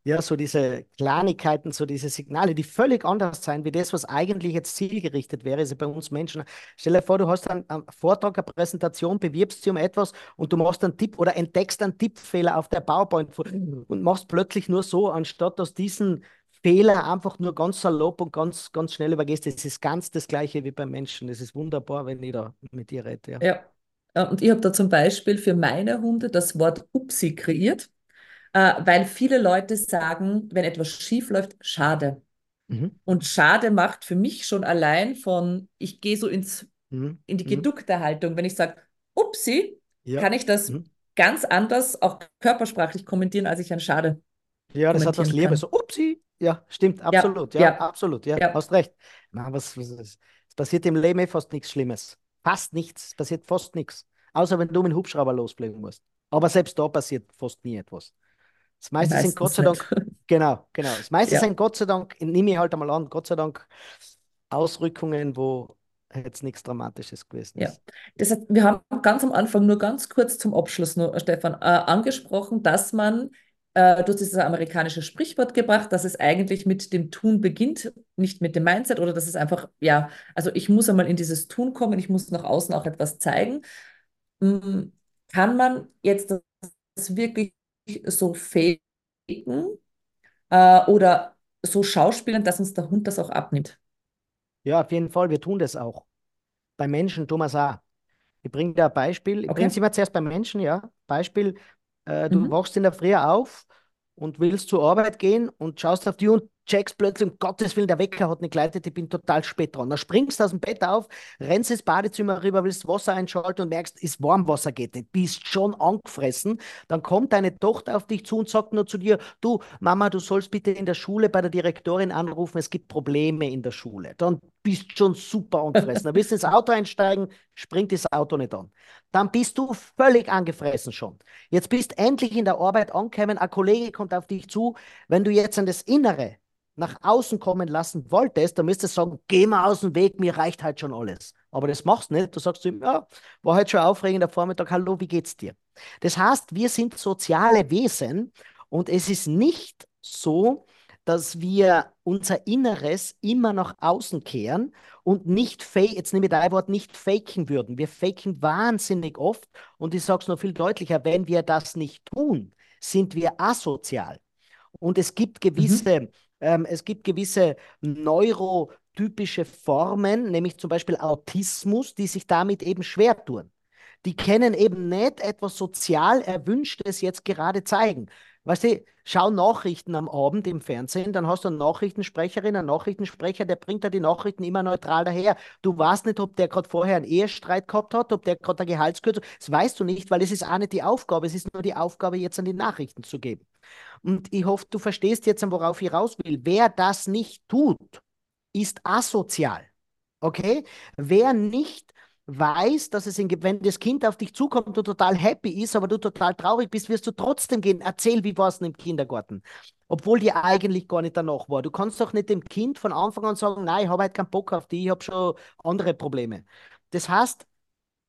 ja, so diese Kleinigkeiten, so diese Signale, die völlig anders sein, wie das, was eigentlich jetzt zielgerichtet wäre, ist bei uns Menschen. Stell dir vor, du hast einen, einen Vortrag, eine Präsentation, bewirbst dich um etwas und du machst einen Tipp oder entdeckst einen Tippfehler auf der PowerPoint und machst plötzlich nur so, anstatt aus diesen Fehler einfach nur ganz salopp und ganz, ganz schnell übergehst. Das ist ganz das Gleiche wie beim Menschen. Das ist wunderbar, wenn ich da mit dir rede. Ja, ja. und ich habe da zum Beispiel für meine Hunde das Wort Upsi kreiert äh, weil viele Leute sagen, wenn etwas schief läuft, schade. Mhm. Und schade macht für mich schon allein von, ich gehe so ins, mhm. in die mhm. geduckte Haltung. Wenn ich sage, upsi, ja. kann ich das mhm. ganz anders auch körpersprachlich kommentieren, als ich ein Schade. Ja, das hat was Liebes. So, upsi. Ja, stimmt, absolut. Ja, ja, ja. absolut. Ja, ja, hast recht. Na, was, was, es passiert im Leben eh fast nichts Schlimmes. Fast nichts. Es passiert fast nichts. Außer wenn du mit dem Hubschrauber losfliegen musst. Aber selbst da passiert fast nie etwas. Das meiste Meistens sind Gott sei Dank, nicht. [LAUGHS] genau, genau. Das meiste ja. sind Gott sei Dank, nehme ich halt einmal an, Gott sei Dank Ausrückungen, wo jetzt nichts Dramatisches gewesen ist. Ja, das heißt, wir haben ganz am Anfang nur ganz kurz zum Abschluss nur, Stefan, äh, angesprochen, dass man, äh, du hast dieses amerikanische Sprichwort gebracht, dass es eigentlich mit dem Tun beginnt, nicht mit dem Mindset oder dass es einfach, ja, also ich muss einmal in dieses Tun kommen, ich muss nach außen auch etwas zeigen. Hm, kann man jetzt das wirklich so faken äh, oder so schauspielen, dass uns der Hund das auch abnimmt. Ja, auf jeden Fall. Wir tun das auch. Bei Menschen es auch. Ich bringe dir ein Beispiel. Ich okay. bringe es immer zuerst bei Menschen, ja. Beispiel, äh, du mhm. wachst in der Früh auf und willst zur Arbeit gehen und schaust auf die und checkst plötzlich, um Gottes Willen, der Wecker hat nicht geleitet, ich bin total spät dran. Dann springst du aus dem Bett auf, rennst ins Badezimmer rüber, willst Wasser einschalten und merkst, ist Warmwasser geht nicht, bist schon angefressen. Dann kommt deine Tochter auf dich zu und sagt nur zu dir, du Mama, du sollst bitte in der Schule bei der Direktorin anrufen, es gibt Probleme in der Schule. Dann bist schon super angefressen. Dann willst du ins Auto einsteigen, springt das Auto nicht an. Dann bist du völlig angefressen schon. Jetzt bist endlich in der Arbeit angekommen, ein Kollege kommt auf dich zu. Wenn du jetzt an das Innere nach außen kommen lassen wolltest, dann müsstest du sagen, geh mal aus dem Weg, mir reicht halt schon alles. Aber das machst du nicht. Du sagst ihm, ja, war halt schon aufregender Vormittag, hallo, wie geht's dir? Das heißt, wir sind soziale Wesen und es ist nicht so, dass wir unser Inneres immer nach außen kehren und nicht fake, jetzt nehme ich dein Wort, nicht faken würden. Wir faken wahnsinnig oft und ich sage es noch viel deutlicher, wenn wir das nicht tun, sind wir asozial. Und es gibt gewisse mhm. Ähm, es gibt gewisse neurotypische Formen, nämlich zum Beispiel Autismus, die sich damit eben schwer tun. Die kennen eben nicht etwas sozial Erwünschtes jetzt gerade zeigen. Weißt du, schau Nachrichten am Abend im Fernsehen, dann hast du eine Nachrichtensprecherin, einen Nachrichtensprecher, der bringt da die Nachrichten immer neutral daher. Du weißt nicht, ob der gerade vorher einen Ehestreit gehabt hat, ob der gerade eine Gehaltskürzung. Das weißt du nicht, weil es ist auch nicht die Aufgabe. Es ist nur die Aufgabe, jetzt an die Nachrichten zu geben. Und ich hoffe, du verstehst jetzt, worauf ich raus will. Wer das nicht tut, ist asozial. Okay? Wer nicht weiß, dass es in, wenn das Kind auf dich zukommt und total happy ist, aber du total traurig bist, wirst du trotzdem gehen. Erzähl, wie war es im Kindergarten? Obwohl dir eigentlich gar nicht danach war. Du kannst doch nicht dem Kind von Anfang an sagen, nein, ich habe halt keinen Bock auf dich, ich habe schon andere Probleme. Das heißt,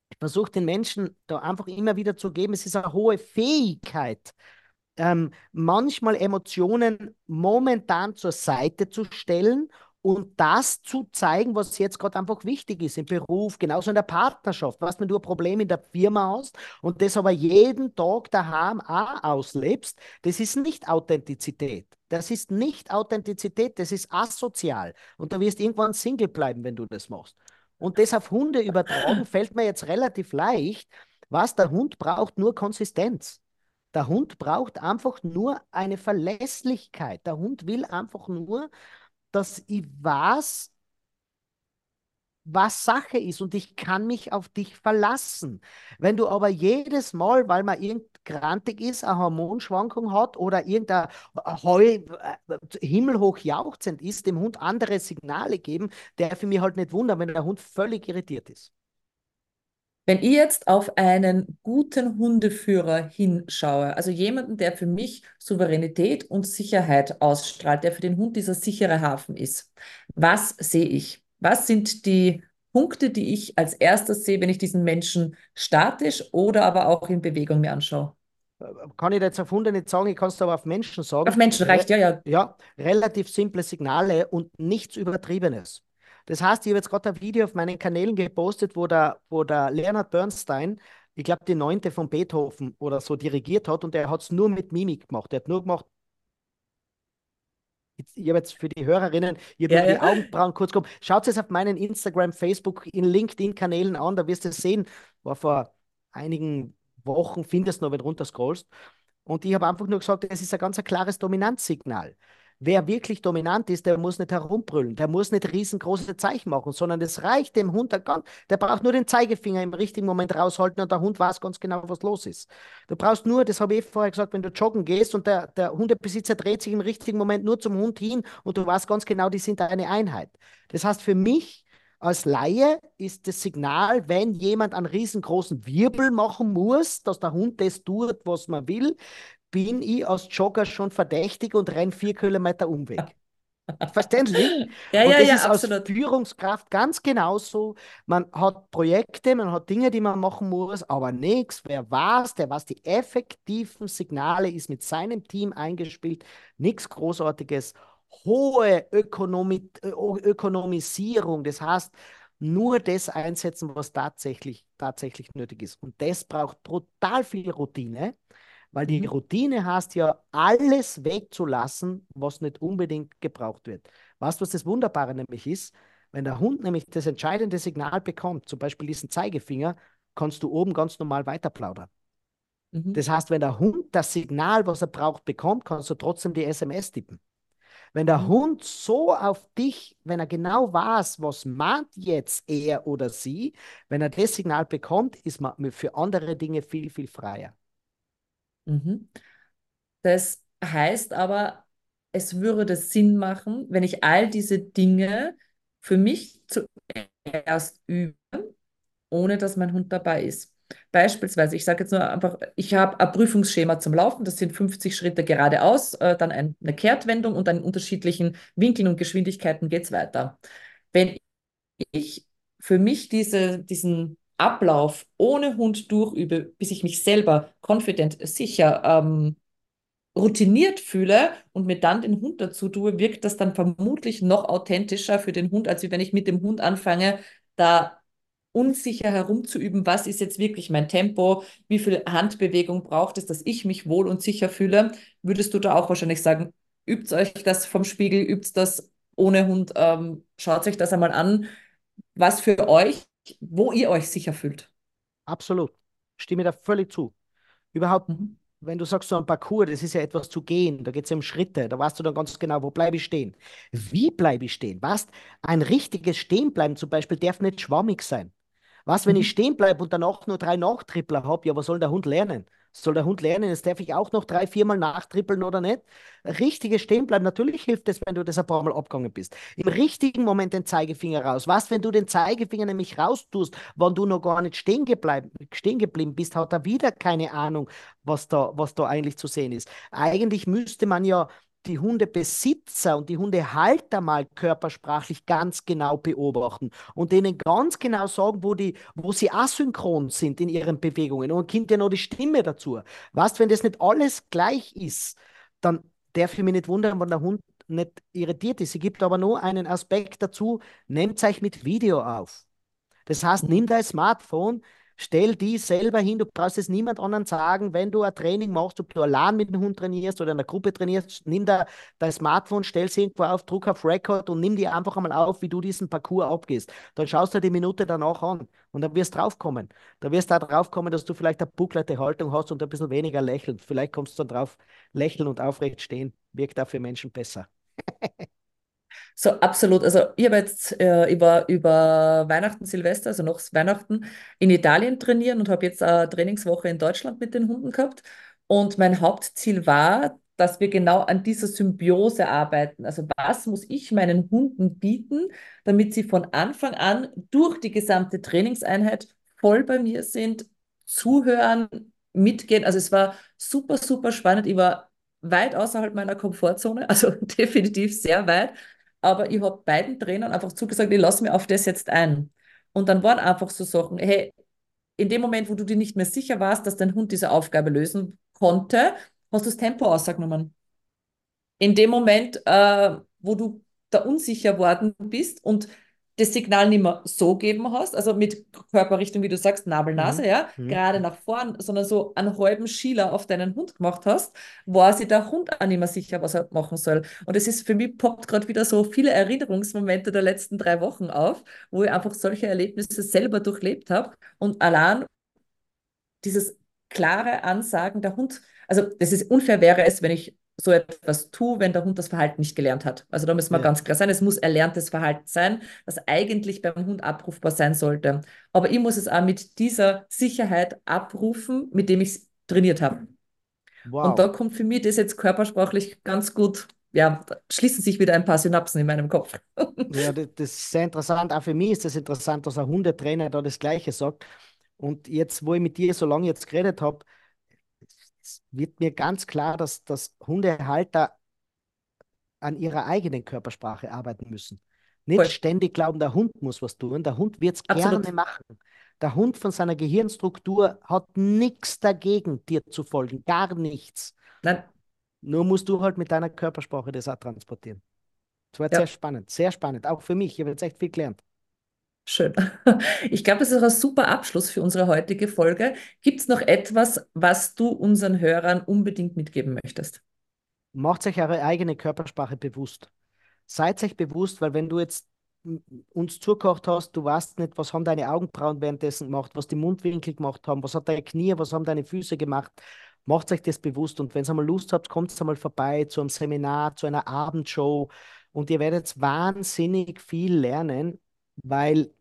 ich versuche den Menschen da einfach immer wieder zu geben, es ist eine hohe Fähigkeit, ähm, manchmal Emotionen momentan zur Seite zu stellen und das zu zeigen, was jetzt gerade einfach wichtig ist im Beruf, genauso in der Partnerschaft. Was, wenn du ein Problem in der Firma hast und das aber jeden Tag daheim auch auslebst, das ist nicht Authentizität. Das ist nicht Authentizität, das ist asozial. Und du wirst irgendwann Single bleiben, wenn du das machst. Und das auf Hunde übertragen [LAUGHS] fällt mir jetzt relativ leicht. Was der Hund braucht, nur Konsistenz. Der Hund braucht einfach nur eine Verlässlichkeit. Der Hund will einfach nur, dass ich weiß, was Sache ist und ich kann mich auf dich verlassen. Wenn du aber jedes Mal, weil man irgendgrantig ist, eine Hormonschwankung hat oder irgendein Heu äh, himmelhoch jauchzend ist, dem Hund andere Signale geben, der für mich halt nicht wundern, wenn der Hund völlig irritiert ist. Wenn ich jetzt auf einen guten Hundeführer hinschaue, also jemanden, der für mich Souveränität und Sicherheit ausstrahlt, der für den Hund dieser sichere Hafen ist, was sehe ich? Was sind die Punkte, die ich als erstes sehe, wenn ich diesen Menschen statisch oder aber auch in Bewegung mir anschaue? Kann ich jetzt auf Hunde nicht sagen, ich kann es aber auf Menschen sagen. Auf Menschen reicht, ja, ja. Ja, relativ simple Signale und nichts Übertriebenes. Das heißt, ich habe jetzt gerade ein Video auf meinen Kanälen gepostet, wo der, wo der Leonard Bernstein, ich glaube, die neunte von Beethoven oder so dirigiert hat und er hat es nur mit Mimik gemacht. Er hat nur gemacht, ich habe jetzt für die Hörerinnen, habe ja, ja. die Augenbrauen kurz gekommen. Schaut es auf meinen Instagram, Facebook, in LinkedIn-Kanälen an, da wirst du es sehen. War vor einigen Wochen, findest du noch, wenn du runter scrollst. Und ich habe einfach nur gesagt, es ist ein ganz ein klares Dominanzsignal. Wer wirklich dominant ist, der muss nicht herumbrüllen, der muss nicht riesengroße Zeichen machen, sondern es reicht dem Hund, der, kann, der braucht nur den Zeigefinger im richtigen Moment raushalten und der Hund weiß ganz genau, was los ist. Du brauchst nur, das habe ich vorher gesagt, wenn du joggen gehst und der, der Hundebesitzer dreht sich im richtigen Moment nur zum Hund hin und du weißt ganz genau, die sind eine Einheit. Das heißt, für mich als Laie ist das Signal, wenn jemand einen riesengroßen Wirbel machen muss, dass der Hund das tut, was man will, bin ich als Jogger schon verdächtig und renne vier Kilometer Umweg. Verständlich? [LAUGHS] ja, und das ja, ist absolut. als Führungskraft ganz genauso. Man hat Projekte, man hat Dinge, die man machen muss, aber nichts. Wer weiß, der was die effektiven Signale ist mit seinem Team eingespielt, nichts Großartiges. Hohe Ökonomie, Ökonomisierung, das heißt, nur das einsetzen, was tatsächlich, tatsächlich nötig ist. Und das braucht brutal viel Routine weil die mhm. Routine hast ja alles wegzulassen, was nicht unbedingt gebraucht wird. Weißt du, was das Wunderbare nämlich ist? Wenn der Hund nämlich das entscheidende Signal bekommt, zum Beispiel diesen Zeigefinger, kannst du oben ganz normal weiter plaudern. Mhm. Das heißt, wenn der Hund das Signal, was er braucht, bekommt, kannst du trotzdem die SMS tippen. Wenn der mhm. Hund so auf dich, wenn er genau weiß, was meint jetzt er oder sie, wenn er das Signal bekommt, ist man für andere Dinge viel, viel freier. Mhm. Das heißt aber, es würde Sinn machen, wenn ich all diese Dinge für mich zuerst übe, ohne dass mein Hund dabei ist. Beispielsweise, ich sage jetzt nur einfach, ich habe ein Prüfungsschema zum Laufen, das sind 50 Schritte geradeaus, äh, dann eine Kehrtwendung und an unterschiedlichen Winkeln und Geschwindigkeiten geht es weiter. Wenn ich für mich diese, diesen Ablauf ohne Hund durchübe, bis ich mich selber confident, sicher, ähm, routiniert fühle und mir dann den Hund dazu tue, wirkt das dann vermutlich noch authentischer für den Hund, als wenn ich mit dem Hund anfange, da unsicher herumzuüben, was ist jetzt wirklich mein Tempo, wie viel Handbewegung braucht es, dass ich mich wohl und sicher fühle, würdest du da auch wahrscheinlich sagen, übt euch das vom Spiegel, übt das ohne Hund, ähm, schaut euch das einmal an, was für euch wo ihr euch sicher fühlt. Absolut. Stimme da völlig zu. Überhaupt, mhm. wenn du sagst, so ein Parcours, das ist ja etwas zu gehen, da geht es ja um Schritte, da weißt du dann ganz genau, wo bleibe ich stehen. Wie bleibe ich stehen? Was? Ein richtiges Stehenbleiben zum Beispiel darf nicht schwammig sein. Was, wenn mhm. ich stehen bleibe und danach nur drei Nachtrippler habe, ja, was soll der Hund lernen? Soll der Hund lernen, jetzt darf ich auch noch drei, viermal nachtrippeln oder nicht? Richtiges Stehenbleiben, natürlich hilft es, wenn du das ein paar Mal abgegangen bist. Im richtigen Moment den Zeigefinger raus. Was, wenn du den Zeigefinger nämlich raustust, wann du noch gar nicht stehen, gebleiben, stehen geblieben bist, hat er wieder keine Ahnung, was da, was da eigentlich zu sehen ist. Eigentlich müsste man ja die Hundebesitzer und die Hundehalter mal körpersprachlich ganz genau beobachten und denen ganz genau sagen, wo, die, wo sie asynchron sind in ihren Bewegungen. Und Kind ja noch die Stimme dazu. Weißt, wenn das nicht alles gleich ist, dann darf ich mich nicht wundern, wenn der Hund nicht irritiert ist. Sie gibt aber nur einen Aspekt dazu, nehmt euch mit Video auf. Das heißt, nimm dein Smartphone, Stell die selber hin, du brauchst es niemand anderen sagen, wenn du ein Training machst, ob du allein mit dem Hund trainierst oder in einer Gruppe trainierst, nimm da dein Smartphone, stell es irgendwo auf, druck auf Record und nimm dir einfach einmal auf, wie du diesen Parcours abgehst. Dann schaust du die Minute danach an und dann wirst du draufkommen. Da wirst du da draufkommen, dass du vielleicht eine bucklerte Haltung hast und ein bisschen weniger lächeln. Vielleicht kommst du dann drauf, lächeln und aufrecht stehen, wirkt auch für Menschen besser. [LAUGHS] So, absolut. Also ich habe jetzt äh, über, über Weihnachten, Silvester, also noch Weihnachten, in Italien trainieren und habe jetzt eine Trainingswoche in Deutschland mit den Hunden gehabt. Und mein Hauptziel war, dass wir genau an dieser Symbiose arbeiten. Also was muss ich meinen Hunden bieten, damit sie von Anfang an durch die gesamte Trainingseinheit voll bei mir sind, zuhören, mitgehen. Also es war super, super spannend. Ich war weit außerhalb meiner Komfortzone, [LAUGHS] also definitiv sehr weit. Aber ich habe beiden Trainern einfach zugesagt, ich lasse mir auf das jetzt ein. Und dann waren einfach so Sachen, hey, in dem Moment, wo du dir nicht mehr sicher warst, dass dein Hund diese Aufgabe lösen konnte, hast du das Tempo ausgenommen. In dem Moment, äh, wo du da unsicher worden bist und das Signal nicht mehr so geben hast, also mit Körperrichtung, wie du sagst, Nabel, Nase, mhm. ja, mhm. gerade nach vorn, sondern so einen halben Schieler auf deinen Hund gemacht hast, war sich der Hund auch nicht mehr sicher, was er machen soll. Und es ist für mich poppt gerade wieder so viele Erinnerungsmomente der letzten drei Wochen auf, wo ich einfach solche Erlebnisse selber durchlebt habe und allein dieses klare Ansagen, der Hund, also das ist unfair wäre es, wenn ich so etwas tue, wenn der Hund das Verhalten nicht gelernt hat. Also da müssen wir ja. ganz klar sein, es muss erlerntes Verhalten sein, das eigentlich beim Hund abrufbar sein sollte. Aber ich muss es auch mit dieser Sicherheit abrufen, mit dem ich es trainiert habe. Wow. Und da kommt für mich das jetzt körpersprachlich ganz gut, ja, schließen sich wieder ein paar Synapsen in meinem Kopf. [LAUGHS] ja, das, das ist sehr interessant. Auch für mich ist das interessant, dass ein Hundetrainer da das Gleiche sagt. Und jetzt, wo ich mit dir so lange jetzt geredet habe, wird mir ganz klar, dass, dass Hundehalter an ihrer eigenen Körpersprache arbeiten müssen. Nicht Voll. ständig glauben, der Hund muss was tun. Der Hund wird es gerne machen. Der Hund von seiner Gehirnstruktur hat nichts dagegen, dir zu folgen. Gar nichts. Nein. Nur musst du halt mit deiner Körpersprache das auch transportieren. Das war ja. sehr spannend, sehr spannend. Auch für mich. Ich habe jetzt echt viel gelernt. Schön. [LAUGHS] Ich glaube, das ist auch ein super Abschluss für unsere heutige Folge. Gibt es noch etwas, was du unseren Hörern unbedingt mitgeben möchtest? Macht euch eure eigene Körpersprache bewusst. Seid euch bewusst, weil wenn du jetzt uns zugekocht hast, du weißt nicht, was haben deine Augenbrauen währenddessen gemacht, was die Mundwinkel gemacht haben, was hat deine Knie, was haben deine Füße gemacht. Macht euch das bewusst und wenn ihr einmal Lust habt, kommt einmal vorbei zu einem Seminar, zu einer Abendshow und ihr werdet wahnsinnig viel lernen, weil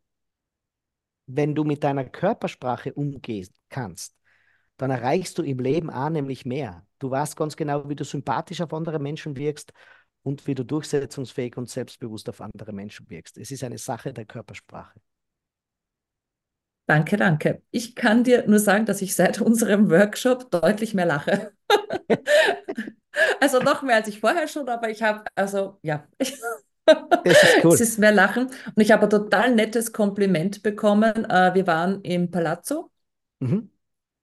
wenn du mit deiner Körpersprache umgehen kannst, dann erreichst du im Leben auch nämlich mehr. Du weißt ganz genau, wie du sympathisch auf andere Menschen wirkst und wie du durchsetzungsfähig und selbstbewusst auf andere Menschen wirkst. Es ist eine Sache der Körpersprache. Danke, danke. Ich kann dir nur sagen, dass ich seit unserem Workshop deutlich mehr lache. [LAUGHS] also noch mehr als ich vorher schon, aber ich habe, also ja. Das ist cool. es ist mehr Lachen. Und ich habe ein total nettes Kompliment bekommen. Äh, wir waren im Palazzo mhm.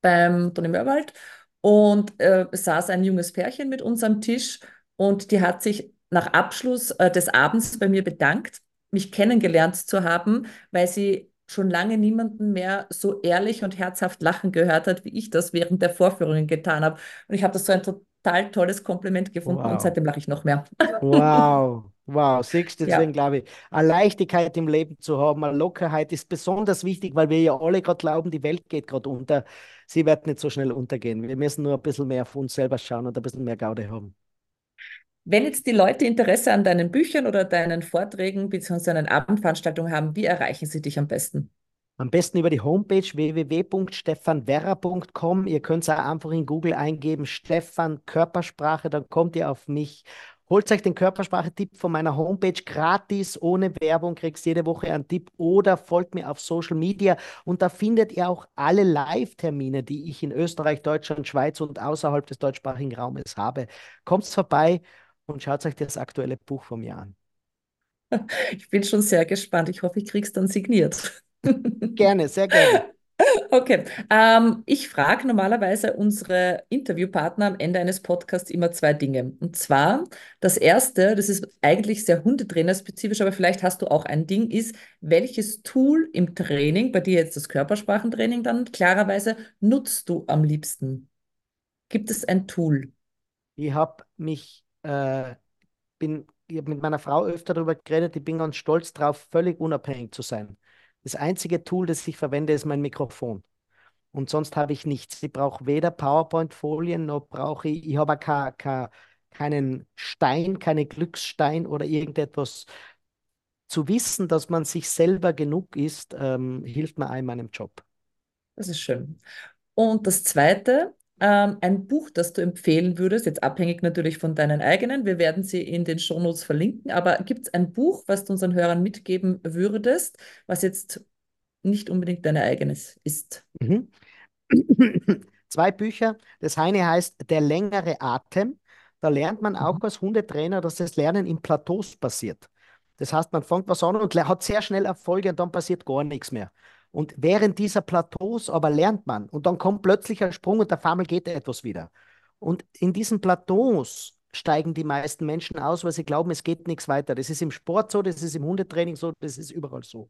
beim Toni Mörwald und äh, saß ein junges Pärchen mit uns am Tisch und die hat sich nach Abschluss äh, des Abends bei mir bedankt, mich kennengelernt zu haben, weil sie schon lange niemanden mehr so ehrlich und herzhaft lachen gehört hat, wie ich das während der Vorführungen getan habe. Und ich habe das so ein total tolles Kompliment gefunden wow. und seitdem lache ich noch mehr. Wow. Wow, siehst du, deswegen ja. glaube ich, eine Leichtigkeit im Leben zu haben, eine Lockerheit ist besonders wichtig, weil wir ja alle gerade glauben, die Welt geht gerade unter. Sie wird nicht so schnell untergehen. Wir müssen nur ein bisschen mehr auf uns selber schauen und ein bisschen mehr Gaude haben. Wenn jetzt die Leute Interesse an deinen Büchern oder deinen Vorträgen bzw. deinen Abendveranstaltungen haben, wie erreichen sie dich am besten? Am besten über die Homepage www.stefanwerra.com. Ihr könnt es auch einfach in Google eingeben, Stefan Körpersprache, dann kommt ihr auf mich Holt euch den Körpersprache-Tipp von meiner Homepage gratis, ohne Werbung, kriegst jede Woche einen Tipp oder folgt mir auf Social Media und da findet ihr auch alle Live-Termine, die ich in Österreich, Deutschland, Schweiz und außerhalb des deutschsprachigen Raumes habe. Kommt vorbei und schaut euch das aktuelle Buch von mir an. [LAUGHS] Ich bin schon sehr gespannt. Ich hoffe, ich krieg's dann signiert. Gerne, sehr gerne. [LAUGHS] Okay, ähm, ich frage normalerweise unsere Interviewpartner am Ende eines Podcasts immer zwei Dinge. Und zwar, das erste, das ist eigentlich sehr hundetrainerspezifisch, aber vielleicht hast du auch ein Ding, ist, welches Tool im Training, bei dir jetzt das Körpersprachentraining dann klarerweise, nutzt du am liebsten? Gibt es ein Tool? Ich habe mich, äh, bin, ich habe mit meiner Frau öfter darüber geredet, ich bin ganz stolz darauf, völlig unabhängig zu sein. Das einzige Tool, das ich verwende, ist mein Mikrofon. Und sonst habe ich nichts. Ich brauche weder PowerPoint-Folien, noch brauche ich, ich habe kein, kein, keinen Stein, keine Glücksstein oder irgendetwas. Zu wissen, dass man sich selber genug ist, ähm, hilft mir auch in meinem Job. Das ist schön. Und das Zweite, ähm, ein Buch, das du empfehlen würdest, jetzt abhängig natürlich von deinen eigenen. Wir werden sie in den Shownotes verlinken. Aber gibt es ein Buch, was du unseren Hörern mitgeben würdest, was jetzt nicht unbedingt deine eigenes ist. Mhm. [COUGHS] Zwei Bücher. Das eine heißt Der längere Atem. Da lernt man auch mhm. als Hundetrainer, dass das Lernen in Plateaus passiert. Das heißt, man fängt was an und hat sehr schnell Erfolge und dann passiert gar nichts mehr. Und während dieser Plateaus aber lernt man und dann kommt plötzlich ein Sprung und der Einmal geht etwas wieder. Und in diesen Plateaus steigen die meisten Menschen aus, weil sie glauben, es geht nichts weiter. Das ist im Sport so, das ist im Hundetraining so, das ist überall so.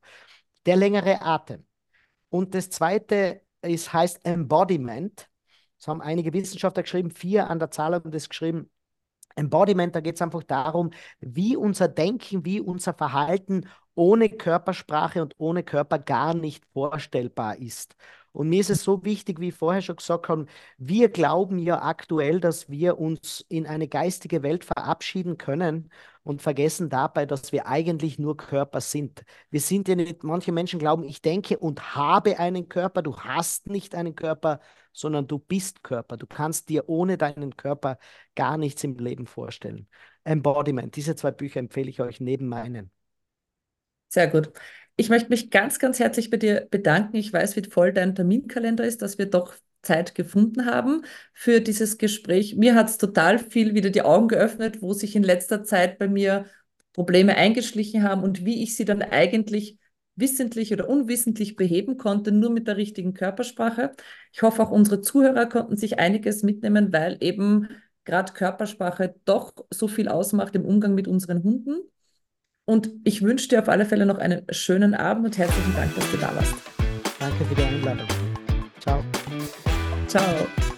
Der längere Atem. Und das zweite ist, heißt Embodiment. Das haben einige Wissenschaftler geschrieben, vier an der Zahl haben das geschrieben. Embodiment, da geht es einfach darum, wie unser Denken, wie unser Verhalten ohne Körpersprache und ohne Körper gar nicht vorstellbar ist. Und mir ist es so wichtig, wie ich vorher schon gesagt habe, wir glauben ja aktuell, dass wir uns in eine geistige Welt verabschieden können und vergessen dabei, dass wir eigentlich nur Körper sind. Wir sind ja nicht, manche Menschen glauben, ich denke und habe einen Körper, du hast nicht einen Körper, sondern du bist Körper. Du kannst dir ohne deinen Körper gar nichts im Leben vorstellen. Embodiment, diese zwei Bücher empfehle ich euch neben meinen. Sehr gut. Ich möchte mich ganz, ganz herzlich bei dir bedanken. Ich weiß, wie voll dein Terminkalender ist, dass wir doch Zeit gefunden haben für dieses Gespräch. Mir hat es total viel wieder die Augen geöffnet, wo sich in letzter Zeit bei mir Probleme eingeschlichen haben und wie ich sie dann eigentlich wissentlich oder unwissentlich beheben konnte, nur mit der richtigen Körpersprache. Ich hoffe, auch unsere Zuhörer konnten sich einiges mitnehmen, weil eben gerade Körpersprache doch so viel ausmacht im Umgang mit unseren Hunden. Und ich wünsche dir auf alle Fälle noch einen schönen Abend und herzlichen Dank, dass du da warst. Danke für die Einladung. Ciao. Ciao.